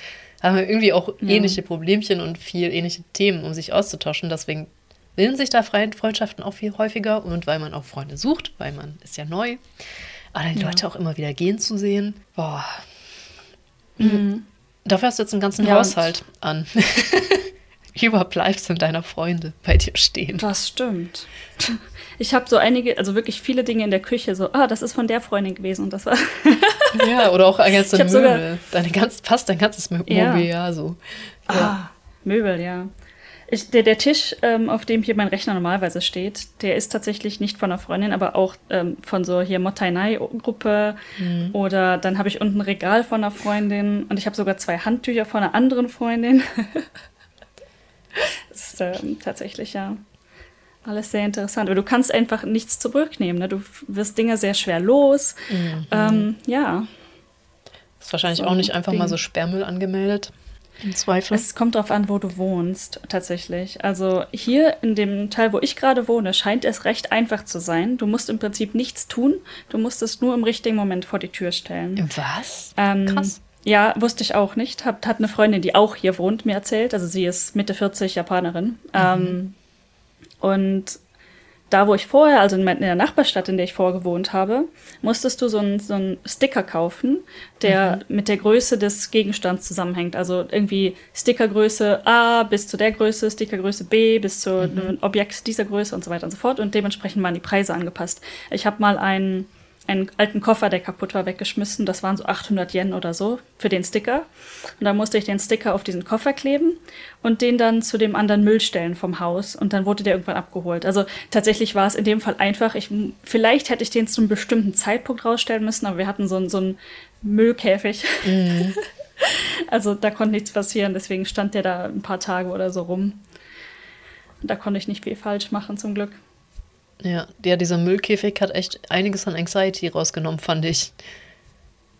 Haben wir irgendwie auch ähnliche Problemchen und viel ähnliche Themen, um sich auszutauschen. Deswegen bilden sich da Fre- Freundschaften auch viel häufiger und weil man auch Freunde sucht, weil man ist ja neu. Aber dann die Leute auch immer wieder gehen zu sehen, boah. Dafür hast du jetzt einen ganzen Ja, Haushalt an. Überbleibsel deiner Freunde bei dir stehen. Das stimmt. Ich habe so einige, also wirklich viele Dinge in der Küche, so, ah, das ist von der Freundin gewesen und das war. ja, oder auch ganze Möbel. Sogar, deine ganz, fast dein ganzes Mobiliar ja. so. Ja. Ah, Möbel, ja. Ich, der, der Tisch, ähm, auf dem hier mein Rechner normalerweise steht, der ist tatsächlich nicht von einer Freundin, aber auch ähm, von so hier Mottainai-Gruppe. Mhm. Oder dann habe ich unten ein Regal von einer Freundin und ich habe sogar zwei Handtücher von einer anderen Freundin. das ist ähm, tatsächlich ja alles sehr interessant. Aber du kannst einfach nichts zurücknehmen. Ne? Du wirst Dinge sehr schwer los. Mhm. Ähm, ja. Ist wahrscheinlich so auch nicht einfach Ding. mal so Sperrmüll angemeldet. Im Zweifel. Es kommt darauf an, wo du wohnst, tatsächlich. Also hier in dem Teil, wo ich gerade wohne, scheint es recht einfach zu sein. Du musst im Prinzip nichts tun. Du musst es nur im richtigen Moment vor die Tür stellen. Was? Ähm, Krass. Ja, wusste ich auch nicht. Hat, hat eine Freundin, die auch hier wohnt, mir erzählt. Also sie ist Mitte 40 Japanerin. Mhm. Ähm, und da, wo ich vorher, also in der Nachbarstadt, in der ich vorher gewohnt habe, musstest du so einen so Sticker kaufen, der mhm. mit der Größe des Gegenstands zusammenhängt. Also irgendwie Stickergröße A bis zu der Größe, Stickergröße B bis zu mhm. einem Objekt dieser Größe und so weiter und so fort. Und dementsprechend waren die Preise angepasst. Ich habe mal einen einen alten Koffer, der kaputt war, weggeschmissen. Das waren so 800 Yen oder so für den Sticker. Und dann musste ich den Sticker auf diesen Koffer kleben und den dann zu dem anderen Müll stellen vom Haus. Und dann wurde der irgendwann abgeholt. Also tatsächlich war es in dem Fall einfach. Ich, vielleicht hätte ich den zu einem bestimmten Zeitpunkt rausstellen müssen, aber wir hatten so, so einen Müllkäfig. Mhm. also da konnte nichts passieren. Deswegen stand der da ein paar Tage oder so rum. Da konnte ich nicht viel falsch machen, zum Glück. Ja, ja, dieser Müllkäfig hat echt einiges an Anxiety rausgenommen, fand ich.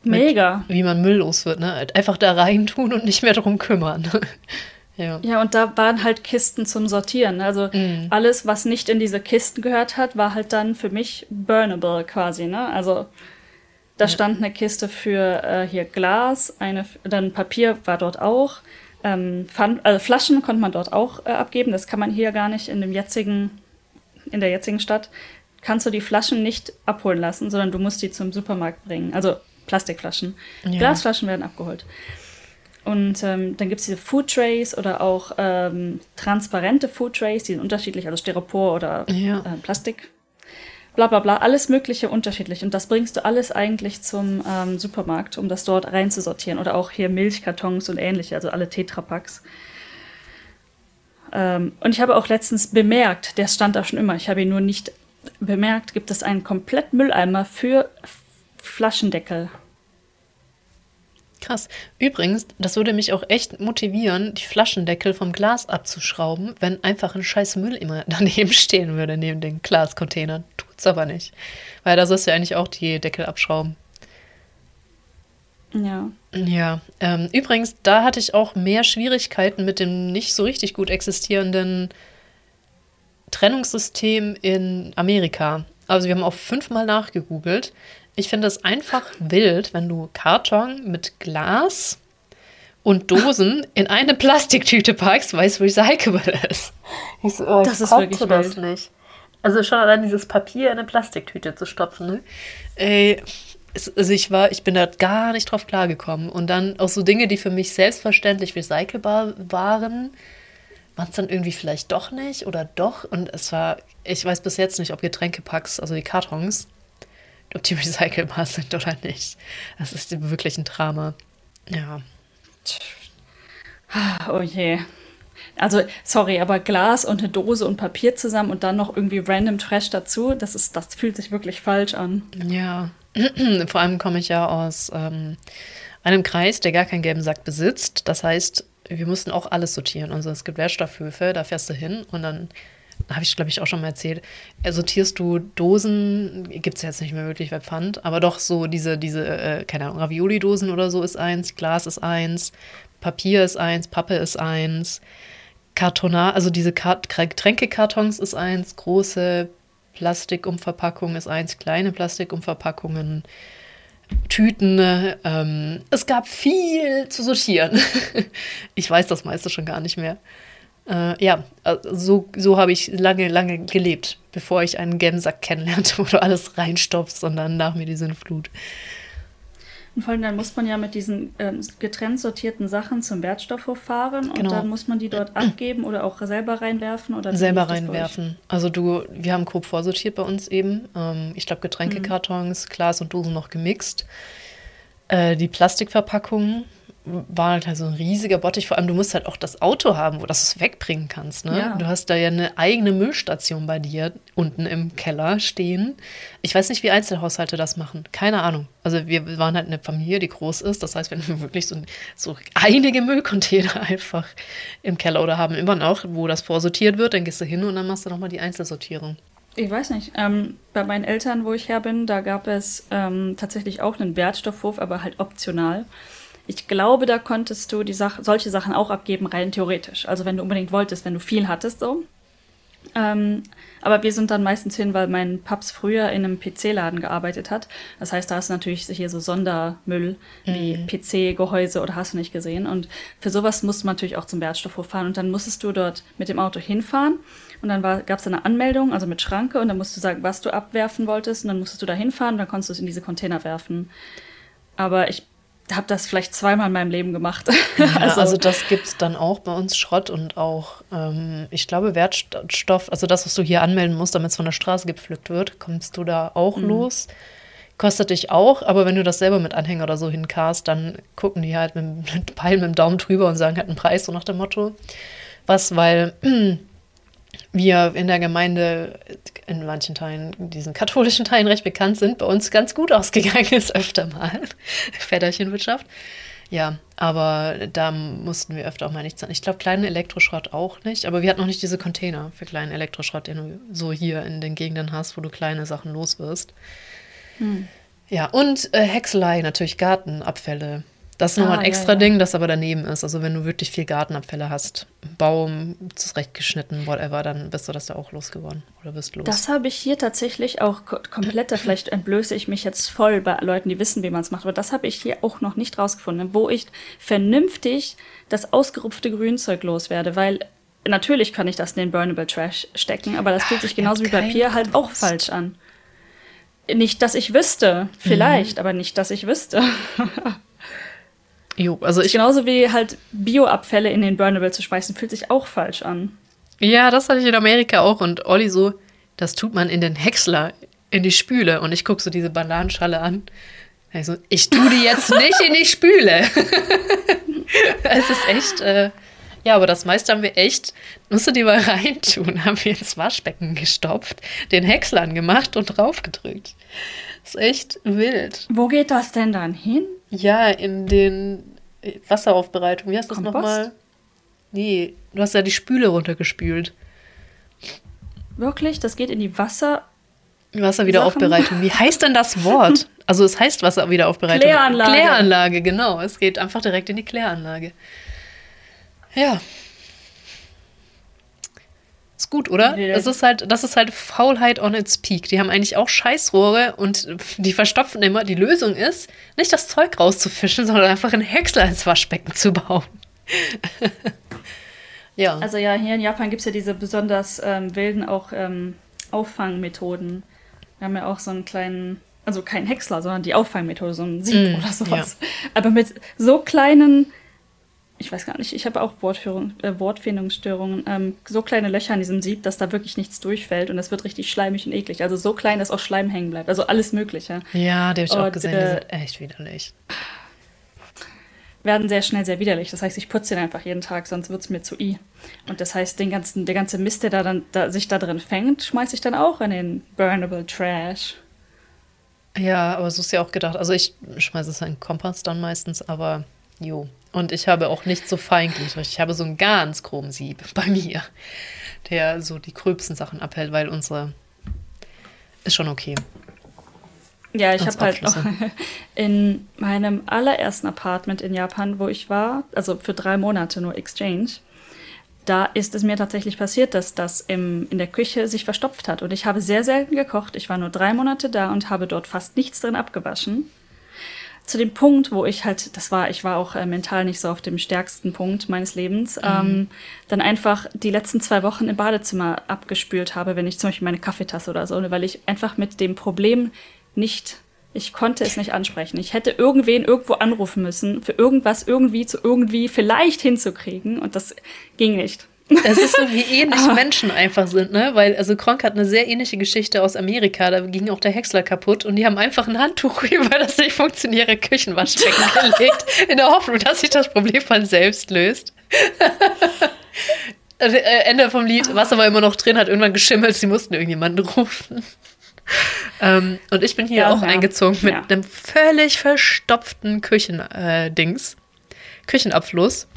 Mega. Mit, wie man Müll los wird, ne? Einfach da rein tun und nicht mehr drum kümmern. ja. ja, und da waren halt Kisten zum Sortieren. Also mm. alles, was nicht in diese Kisten gehört hat, war halt dann für mich burnable quasi, ne? Also da ja. stand eine Kiste für äh, hier Glas, eine, dann Papier war dort auch. Ähm, Pfand, also Flaschen konnte man dort auch äh, abgeben. Das kann man hier gar nicht in dem jetzigen in der jetzigen Stadt, kannst du die Flaschen nicht abholen lassen, sondern du musst die zum Supermarkt bringen. Also Plastikflaschen. Ja. Glasflaschen werden abgeholt. Und ähm, dann gibt es diese Food Trays oder auch ähm, transparente Food Trays, die sind unterschiedlich, also Styropor oder ja. äh, Plastik. Bla bla bla, alles Mögliche unterschiedlich. Und das bringst du alles eigentlich zum ähm, Supermarkt, um das dort reinzusortieren. Oder auch hier Milchkartons und ähnliche, also alle Tetrapacks. Ähm, und ich habe auch letztens bemerkt, der stand da schon immer, ich habe ihn nur nicht bemerkt, gibt es einen komplett Mülleimer für Flaschendeckel. Krass. Übrigens, das würde mich auch echt motivieren, die Flaschendeckel vom Glas abzuschrauben, wenn einfach ein scheiß Müll immer daneben stehen würde, neben den Glascontainern. Tut's aber nicht. Weil da sollst du ja eigentlich auch die Deckel abschrauben. Ja. Ja. Ähm, übrigens, da hatte ich auch mehr Schwierigkeiten mit dem nicht so richtig gut existierenden Trennungssystem in Amerika. Also wir haben auch fünfmal nachgegoogelt. Ich finde es einfach wild, wenn du Karton mit Glas und Dosen in eine Plastiktüte packst, weil es recyclable ist. Ich so, oh, das ist wirklich das wild. nicht. Also schon allein dieses Papier in eine Plastiktüte zu stopfen, ne? Ey, also ich war, ich bin da gar nicht drauf klargekommen. Und dann auch so Dinge, die für mich selbstverständlich recycelbar waren, waren es dann irgendwie vielleicht doch nicht oder doch. Und es war, ich weiß bis jetzt nicht, ob Getränkepacks, also die Kartons, ob die recycelbar sind oder nicht. Das ist wirklich ein Drama. Ja. Oh je. Also, sorry, aber Glas und eine Dose und Papier zusammen und dann noch irgendwie random Trash dazu, das ist, das fühlt sich wirklich falsch an. Ja, Vor allem komme ich ja aus ähm, einem Kreis, der gar keinen gelben Sack besitzt. Das heißt, wir mussten auch alles sortieren. Also es gibt Wertstoffhöfe, da fährst du hin und dann habe ich, glaube ich, auch schon mal erzählt, äh, sortierst du Dosen, gibt es jetzt nicht mehr wirklich bei Pfand, aber doch so diese, diese, äh, keine Ahnung, Ravioli-Dosen oder so ist eins, Glas ist eins, Papier ist eins, Pappe ist eins, Kartonar, also diese Getränkekartons ist eins, große Plastikumverpackung ist eins, kleine Plastikumverpackungen, Tüten. Ähm, es gab viel zu sortieren. ich weiß das meiste schon gar nicht mehr. Äh, ja, äh, so, so habe ich lange, lange gelebt, bevor ich einen Gemsack kennenlernte, wo du alles reinstopfst und dann nach mir die Sinnflut. Und vor allem dann muss man ja mit diesen ähm, getrennt sortierten Sachen zum Wertstoffhof fahren Genau. und dann muss man die dort abgeben oder auch selber reinwerfen oder Selber reinwerfen. Also du, wir haben grob vorsortiert bei uns eben. Ähm, ich glaube Getränkekartons, Glas und Dosen noch gemixt. Äh, die Plastikverpackungen war halt so ein riesiger Bottich. Vor allem, du musst halt auch das Auto haben, wo du es wegbringen kannst. Ne? Ja. Du hast da ja eine eigene Müllstation bei dir unten im Keller stehen. Ich weiß nicht, wie Einzelhaushalte das machen. Keine Ahnung. Also wir waren halt eine Familie, die groß ist. Das heißt, wir haben wirklich so, so einige Müllcontainer einfach im Keller oder haben immer noch, wo das vorsortiert wird. Dann gehst du hin und dann machst du nochmal die Einzelsortierung. Ich weiß nicht. Ähm, bei meinen Eltern, wo ich her bin, da gab es ähm, tatsächlich auch einen Wertstoffhof, aber halt optional. Ich glaube, da konntest du die Sach solche Sachen auch abgeben, rein theoretisch. Also wenn du unbedingt wolltest, wenn du viel hattest, so. Ähm, aber wir sind dann meistens hin, weil mein Paps früher in einem PC-Laden gearbeitet hat. Das heißt, da hast du natürlich hier so Sondermüll wie PC-Gehäuse oder hast du nicht gesehen. Und für sowas musste man natürlich auch zum Wertstoffhof fahren. Und dann musstest du dort mit dem Auto hinfahren. Und dann gab es eine Anmeldung, also mit Schranke. Und dann musst du sagen, was du abwerfen wolltest. Und dann musstest du da hinfahren und dann konntest du es in diese Container werfen. Aber ich habe das vielleicht zweimal in meinem Leben gemacht. Ja, also, das gibt es dann auch bei uns Schrott und auch, ähm, ich glaube, Wertstoff, also das, was du hier anmelden musst, damit es von der Straße gepflückt wird, kommst du da auch los. Kostet dich auch, aber wenn du das selber mit Anhänger oder so hinkarst, dann gucken die halt mit, mit Peilen mit dem Daumen drüber und sagen halt einen Preis, so nach dem Motto. Was, weil wir in der Gemeinde in manchen Teilen, diesen katholischen Teilen recht bekannt sind, bei uns ganz gut ausgegangen ist öfter mal. Väterchenwirtschaft. Ja, aber da mussten wir öfter auch mal nichts an. Ich glaube, kleinen Elektroschrott auch nicht, aber wir hatten noch nicht diese Container für kleinen Elektroschrott, den du so hier in den Gegenden hast, wo du kleine Sachen los wirst. Ja, und äh, Häckselei, natürlich Gartenabfälle. Das ist nochmal Ah, ein ja, extra ja. Ding, das aber daneben ist. Also wenn du wirklich viel Gartenabfälle hast, Baum zurechtgeschnitten, whatever, dann bist du das ja auch losgeworden oder wirst los. Das habe ich hier tatsächlich auch ko- komplett, da vielleicht entblöße ich mich jetzt voll bei Leuten, die wissen, wie man es macht, aber das habe ich hier auch noch nicht rausgefunden, wo ich vernünftig das ausgerupfte Grünzeug loswerde, weil natürlich kann ich das in den Burnable Trash stecken, aber das fühlt sich ihr genauso wie Papier halt auch falsch an. Nicht, dass ich wüsste, vielleicht, aber nicht, dass ich wüsste. jo, also ich, Genauso wie halt Bioabfälle in den Burnable zu schmeißen, fühlt sich auch falsch an. ja, das hatte ich in Amerika auch und Olli so, das tut man in den Häcksler, in die Spüle und ich gucke so diese Bananenschale an. Also, ich tue die jetzt nicht in die Spüle. es ist echt, äh, ja, aber das meiste haben wir echt, musst du die mal reintun, haben wir ins Waschbecken gestopft, den Häcksler angemacht und draufgedrückt. ist echt wild. Wo geht das denn dann hin? Ja, in den äh, Wasseraufbereitung. Wie heißt das Kompost? nochmal? Nee, du hast ja die Spüle runtergespült. Wirklich? Das geht in die Wasser. Wasserwiederaufbereitung. Wie heißt denn das Wort? Also es heißt Wasserwiederaufbereitung. Kläranlage. Kläranlage, genau. Es geht einfach direkt in die Kläranlage. Ja. Ist gut, oder? Nee, Es ist halt, das ist halt Faulheit on its peak. Die haben eigentlich auch Scheißrohre und die verstopfen immer. Die Lösung ist, nicht das Zeug rauszufischen, sondern einfach einen Häcksler ins Waschbecken zu bauen. ja. Also ja, hier in Japan gibt es ja diese besonders ähm, wilden auch ähm, Auffangmethoden. Wir haben ja auch so einen kleinen, also kein Häcksler, sondern die Auffangmethode, so ein Sieb Mm, oder sowas. Aber mit so kleinen, ich weiß gar nicht, ich habe auch Wortführung, äh, Wortfindungsstörungen, ähm, so kleine Löcher in diesem Sieb, dass da wirklich nichts durchfällt und das wird richtig schleimig und eklig. Also so klein, dass auch Schleim hängen bleibt. Also alles Mögliche. ja, die habe ich auch Und, gesehen. Die äh, sind echt widerlich. werden sehr schnell sehr widerlich. Das heißt, ich putze den einfach jeden Tag, sonst wird es mir zu i. Und das heißt, den ganzen, der ganze Mist, der da dann da, sich da drin fängt, schmeiße ich dann auch in den Burnable Trash. Ja, aber so ist ja auch gedacht. Also ich schmeiße es in den Kompost dann meistens, aber jo. Und ich habe auch nicht so feingliedrig. Ich habe so einen ganz groben Sieb bei mir, der so die gröbsten Sachen abhält, weil unsere ist schon okay. Ja, ich habe halt auch in meinem allerersten Apartment in Japan, wo ich war, also für drei Monate nur Exchange, da ist es mir tatsächlich passiert, dass das im, in der Küche sich verstopft hat. Und ich habe sehr selten gekocht. Ich war nur drei Monate da und habe dort fast nichts drin abgewaschen. Zu dem Punkt, wo ich halt, das war, ich war auch äh, mental nicht so auf dem stärksten Punkt meines Lebens, ähm, dann einfach die letzten zwei Wochen im Badezimmer abgespült habe, wenn ich zum Beispiel meine Kaffeetasse oder so, weil ich einfach mit dem Problem nicht Ich konnte es nicht ansprechen. Ich hätte irgendwen irgendwo anrufen müssen, für irgendwas irgendwie zu irgendwie vielleicht hinzukriegen. Und das ging nicht. Es ist so, wie ähnlich ah. Menschen einfach sind, ne? Weil, also Kronk hat eine sehr ähnliche Geschichte aus Amerika. Da ging auch der Häcksler kaputt und die haben einfach ein Handtuch über das nicht funktionierende Küchenwaschbecken gelegt, in der Hoffnung, dass sich das Problem von selbst löst. Äh, Ende vom Lied, Wasser war immer noch drin, hat irgendwann geschimmelt, sie mussten irgendjemanden rufen. Ähm, und ich bin hier ja, auch ja. eingezogen mit ja. einem völlig verstopften Küchendings. Äh, Küchenabfluss.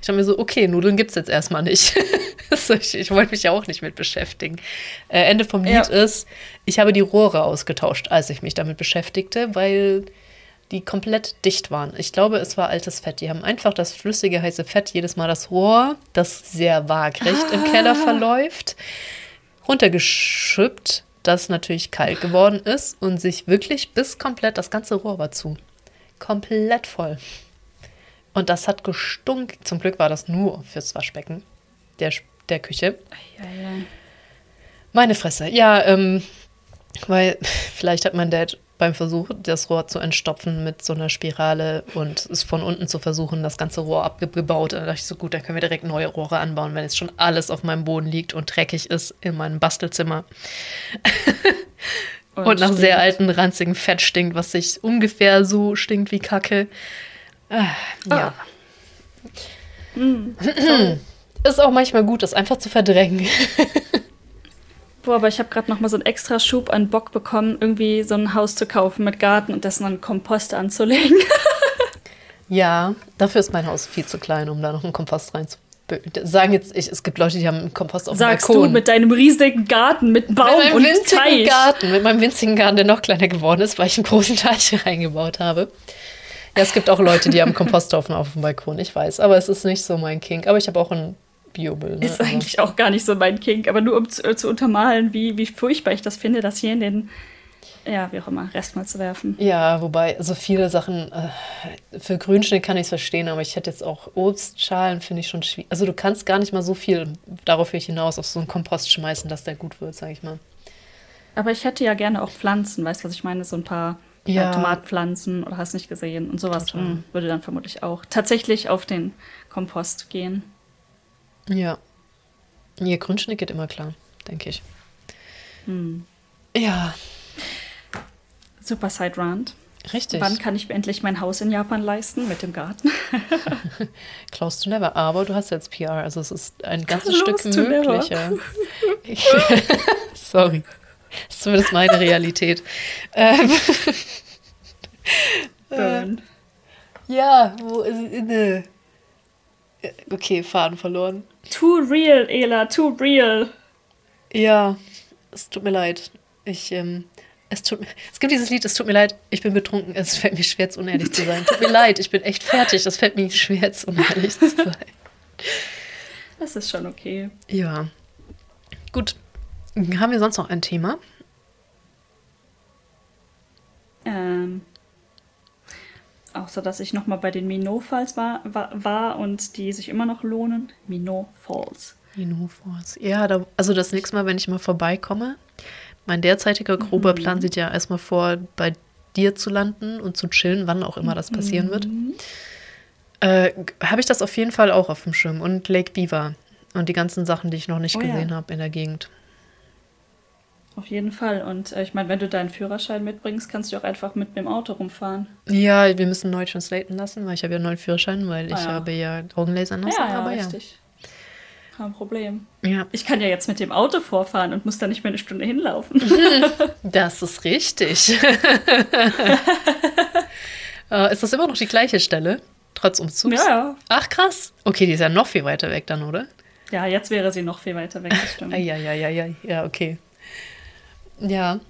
Ich habe mir so, okay, Nudeln gibt es jetzt erstmal nicht. so, ich, ich wollte mich ja auch nicht mit beschäftigen. Äh, Ende vom Lied ist, ich habe die Rohre ausgetauscht, als ich mich damit beschäftigte, weil die komplett dicht waren. Ich glaube, es war altes Fett. Die haben einfach das flüssige, heiße Fett jedes Mal das Rohr, das sehr waagrecht ah. im Keller ah. verläuft, runtergeschüppt das natürlich kalt geworden ist und sich wirklich bis komplett, das ganze Rohr war zu. Komplett voll. Und das hat gestunken. Zum Glück war das nur fürs Waschbecken der, der Küche. Meine Fresse. Ja, ähm, weil vielleicht hat mein Dad beim Versuch, das Rohr zu entstopfen mit so einer Spirale und es von unten zu versuchen, das ganze Rohr abgebaut. Da dachte ich so, gut, dann können wir direkt neue Rohre anbauen, wenn jetzt schon alles auf meinem Boden liegt und dreckig ist in meinem Bastelzimmer. und, und nach stinkt. sehr alten, ranzigen Fett stinkt, was sich ungefähr so stinkt wie Kacke. Ah, ja. Ah. Mm. ist auch manchmal gut, das einfach zu verdrängen. Boah, aber ich habe gerade noch mal so einen extra Schub an Bock bekommen, irgendwie so ein Haus zu kaufen mit Garten und das dann Kompost anzulegen. ja, dafür ist mein Haus viel zu klein, um da noch einen Kompost reinzubringen sagen jetzt, ich, es gibt Leute, die haben einen Kompost auf Sagst dem Balkon. du mit deinem riesigen Garten, mit Baum mit und winzigen Teich. Garten, mit meinem winzigen Garten, der noch kleiner geworden ist, weil ich einen großen Teich reingebaut habe. Ja, es gibt auch Leute, die haben Komposthaufen auf dem Balkon, ich weiß, aber es ist nicht so mein King. Aber ich habe auch einen Biomüll. Ne? Ist eigentlich auch gar nicht so mein Kink, aber nur um zu, äh, zu, untermalen, wie, wie furchtbar ich das finde, das hier in den, ja, wie auch immer, Rest mal zu werfen. Ja, wobei, so viele Sachen, äh, für Grünschnitt kann ich es verstehen, aber ich hätte jetzt auch Obstschalen, finde ich schon schwierig. Also du kannst gar nicht mal so viel, darauf will ich hinaus, auf so einen Kompost schmeißen, dass der gut wird, sage ich mal. Aber ich hätte ja gerne auch Pflanzen, weißt du, was ich meine? So ein paar äh, ja. Tomatpflanzen oder hast nicht gesehen und sowas mh, würde dann vermutlich auch tatsächlich auf den Kompost gehen. Ja. Ihr Grundschnitt geht immer klar, denke ich. Hm. Ja. Super Side Rand. Richtig. Wann kann ich mir endlich mein Haus in Japan leisten mit dem Garten? Close to never. Aber du hast jetzt PR, also es ist ein ganzes Close Stück möglicher. Sorry. Das ist zumindest meine Realität. Ähm. Äh, ja, wo ist. Äh, okay, Faden verloren. Too real, Ela, too real. Ja, es tut mir leid. Ich, ähm, es, tut, es gibt dieses Lied, es tut mir leid, ich bin betrunken, es fällt mir schwer, jetzt unehrlich zu sein. Tut mir leid, ich bin echt fertig, es fällt mir schwer, jetzt unehrlich zu sein. Das ist schon okay. Ja. Gut. Haben wir sonst noch ein Thema? Ähm, Außer dass ich nochmal bei den Minot Falls war, war, war, und die sich immer noch lohnen. Minot Falls. Minot Falls. Ja, da, also das nächste Mal, wenn ich mal vorbeikomme. Mein derzeitiger grober mhm. Plan sieht ja erstmal vor, bei dir zu landen und zu chillen, wann auch immer das passieren mhm. wird. Äh, habe ich das auf jeden Fall auch auf dem Schirm. Und Lake Beaver. Und die ganzen Sachen, die ich noch nicht oh, gesehen ja. habe in der Gegend. Auf jeden Fall. Und äh, ich meine, wenn du deinen Führerschein mitbringst, kannst du auch einfach mit dem Auto rumfahren. Ja, wir müssen neu translaten lassen, weil ich habe ja einen neuen Führerschein, weil ah, ich ja. habe ja Augenlaser nasse, ja, ja, aber richtig. ja. Kein Problem. Ja. Ich kann ja jetzt mit dem Auto vorfahren und muss da nicht mehr eine Stunde hinlaufen. Das ist richtig. äh, ist das immer noch die gleiche Stelle? Trotz Umzugs? Ja, ja. Ach, krass. Okay, die ist ja noch viel weiter weg dann, oder? Ja, jetzt wäre sie noch viel weiter weg, das stimmt. ja, ja, ja, ja, ja, okay. Ja,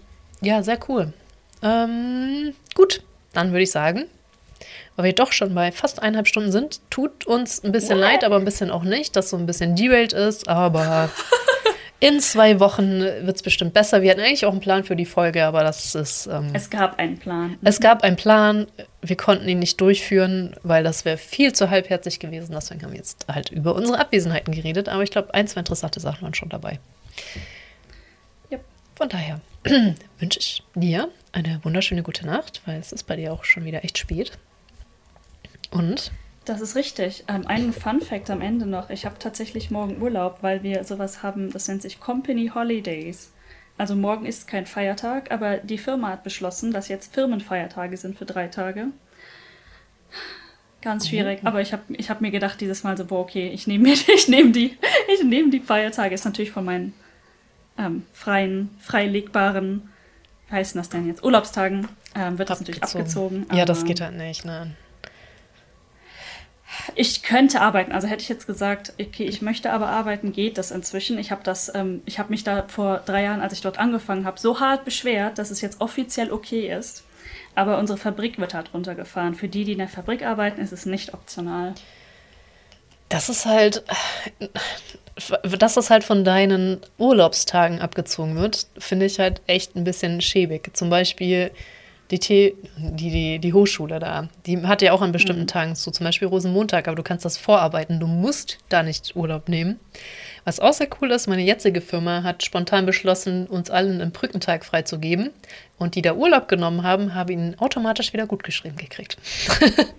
ja, sehr cool. Ähm, gut, dann würde ich sagen, weil wir doch schon bei fast eineinhalb Stunden sind, tut uns ein bisschen What? leid, aber ein bisschen auch nicht, dass so ein bisschen derailed ist, aber in zwei Wochen wird es bestimmt besser. Wir hatten eigentlich auch einen Plan für die Folge, aber das ist. Ähm, es gab einen Plan. Es gab einen Plan. Wir konnten ihn nicht durchführen, weil das wäre viel zu halbherzig gewesen. Deswegen haben wir jetzt halt über unsere Abwesenheiten geredet. Aber ich glaube, ein, zwei interessante Sachen waren schon dabei. Von daher wünsche ich dir eine wunderschöne gute Nacht, weil es ist bei dir auch schon wieder echt spät. Und? Das ist richtig. Ähm, einen Fun Fact am Ende noch. Ich habe tatsächlich morgen Urlaub, weil wir sowas haben, das nennt sich Company Holidays. Also morgen ist kein Feiertag, aber die Firma hat beschlossen, dass jetzt Firmenfeiertage sind für drei Tage. Ganz schwierig, mhm. aber ich habe ich hab mir gedacht dieses Mal so, boah, okay, ich nehme ich nehm die, nehm die Feiertage. Ist natürlich von meinen ähm, freien, freilegbaren, wie heißen das denn jetzt, Urlaubstagen, ähm, wird das natürlich abgezogen. Ja, das geht halt nicht, ne? Ich könnte arbeiten. Also hätte ich jetzt gesagt, okay, ich möchte aber arbeiten, geht das inzwischen. Ich habe das, ähm, ich habe mich da vor drei Jahren, als ich dort angefangen habe, so hart beschwert, dass es jetzt offiziell okay ist. Aber unsere Fabrik wird halt runtergefahren. Für die, die in der Fabrik arbeiten, ist es nicht optional. Das ist halt, dass das halt von deinen Urlaubstagen abgezogen wird, finde ich halt echt ein bisschen schäbig. Zum Beispiel die, die, die, die Hochschule da, die hat ja auch an bestimmten mhm. Tagen, so zum Beispiel Rosenmontag, aber du kannst das vorarbeiten. Du musst da nicht Urlaub nehmen. Was auch sehr cool ist, meine jetzige Firma hat spontan beschlossen, uns allen einen Brückentag freizugeben. Und die da Urlaub genommen haben, haben ihn automatisch wieder gut geschrieben gekriegt.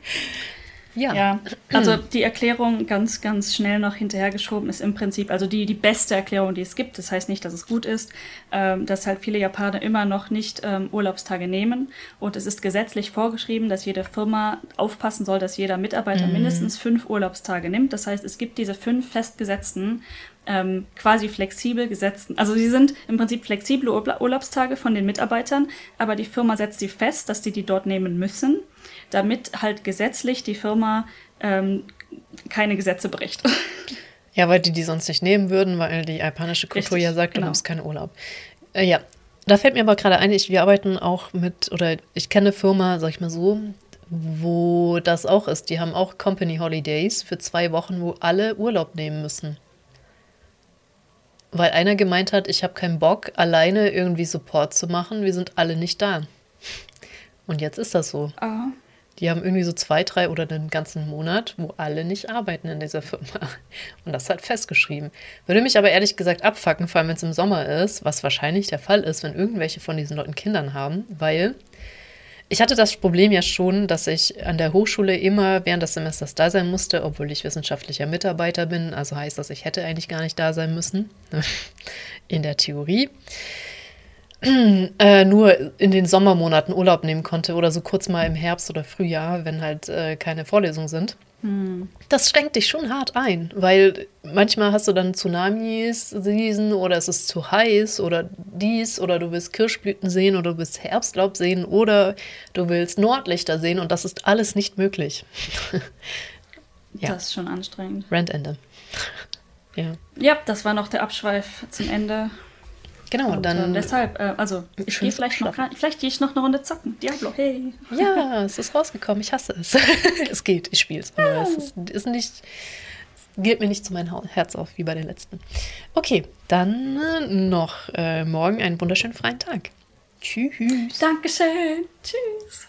Ja. ja, also die Erklärung ganz, ganz schnell noch hinterhergeschoben ist im Prinzip, also die, die beste Erklärung, die es gibt. Das heißt nicht, dass es gut ist, ähm, dass halt viele Japaner immer noch nicht ähm, Urlaubstage nehmen. Und es ist gesetzlich vorgeschrieben, dass jede Firma aufpassen soll, dass jeder Mitarbeiter mhm. mindestens fünf Urlaubstage nimmt. Das heißt, es gibt diese fünf festgesetzten ähm, quasi flexibel gesetzten. Also sie sind im Prinzip flexible Urlaubstage von den Mitarbeitern, aber die Firma setzt sie fest, dass die die dort nehmen müssen damit halt gesetzlich die Firma ähm, keine Gesetze bricht. Ja, weil die die sonst nicht nehmen würden, weil die japanische Kultur Richtig, ja sagt, genau. du nimmst keinen Urlaub. Äh, ja, da fällt mir aber gerade ein, ich, wir arbeiten auch mit, oder ich kenne eine Firma, sag ich mal so, wo das auch ist. Die haben auch Company Holidays für zwei Wochen, wo alle Urlaub nehmen müssen. Weil einer gemeint hat, ich habe keinen Bock, alleine irgendwie Support zu machen, wir sind alle nicht da. Und jetzt ist das so. Ah. Die haben irgendwie so zwei, drei oder einen ganzen Monat, wo alle nicht arbeiten in dieser Firma. Und das halt festgeschrieben. Würde mich aber ehrlich gesagt abfacken, vor allem wenn es im Sommer ist, was wahrscheinlich der Fall ist, wenn irgendwelche von diesen Leuten Kindern haben, weil ich hatte das Problem ja schon, dass ich an der Hochschule immer während des Semesters da sein musste, obwohl ich wissenschaftlicher Mitarbeiter bin. Also heißt das, ich hätte eigentlich gar nicht da sein müssen. in der Theorie äh, nur in den Sommermonaten Urlaub nehmen konnte oder so kurz mal im Herbst oder Frühjahr, wenn halt äh, keine Vorlesungen sind. Hm. Das schränkt dich schon hart ein, weil manchmal hast du dann Tsunamis, Season oder es ist zu heiß oder dies oder du willst Kirschblüten sehen oder du willst Herbstlaub sehen oder du willst Nordlichter sehen und das ist alles nicht möglich. ja. Das ist schon anstrengend. Randende. ja. Ja, das war noch der Abschweif zum Ende. Genau, und dann. Äh, deshalb, äh, also, ich gehe vielleicht noch, vielleicht gehe ich noch eine Runde zocken. Diablo, hey. Ja, es ist rausgekommen. Ich hasse es. es geht, ich spiele es. Aber es ist, ist nicht. Geht mir nicht zu meinem Herz auf wie bei den letzten. Okay, dann äh, noch äh, morgen einen wunderschönen freien Tag. Tschüss. Dankeschön. Tschüss.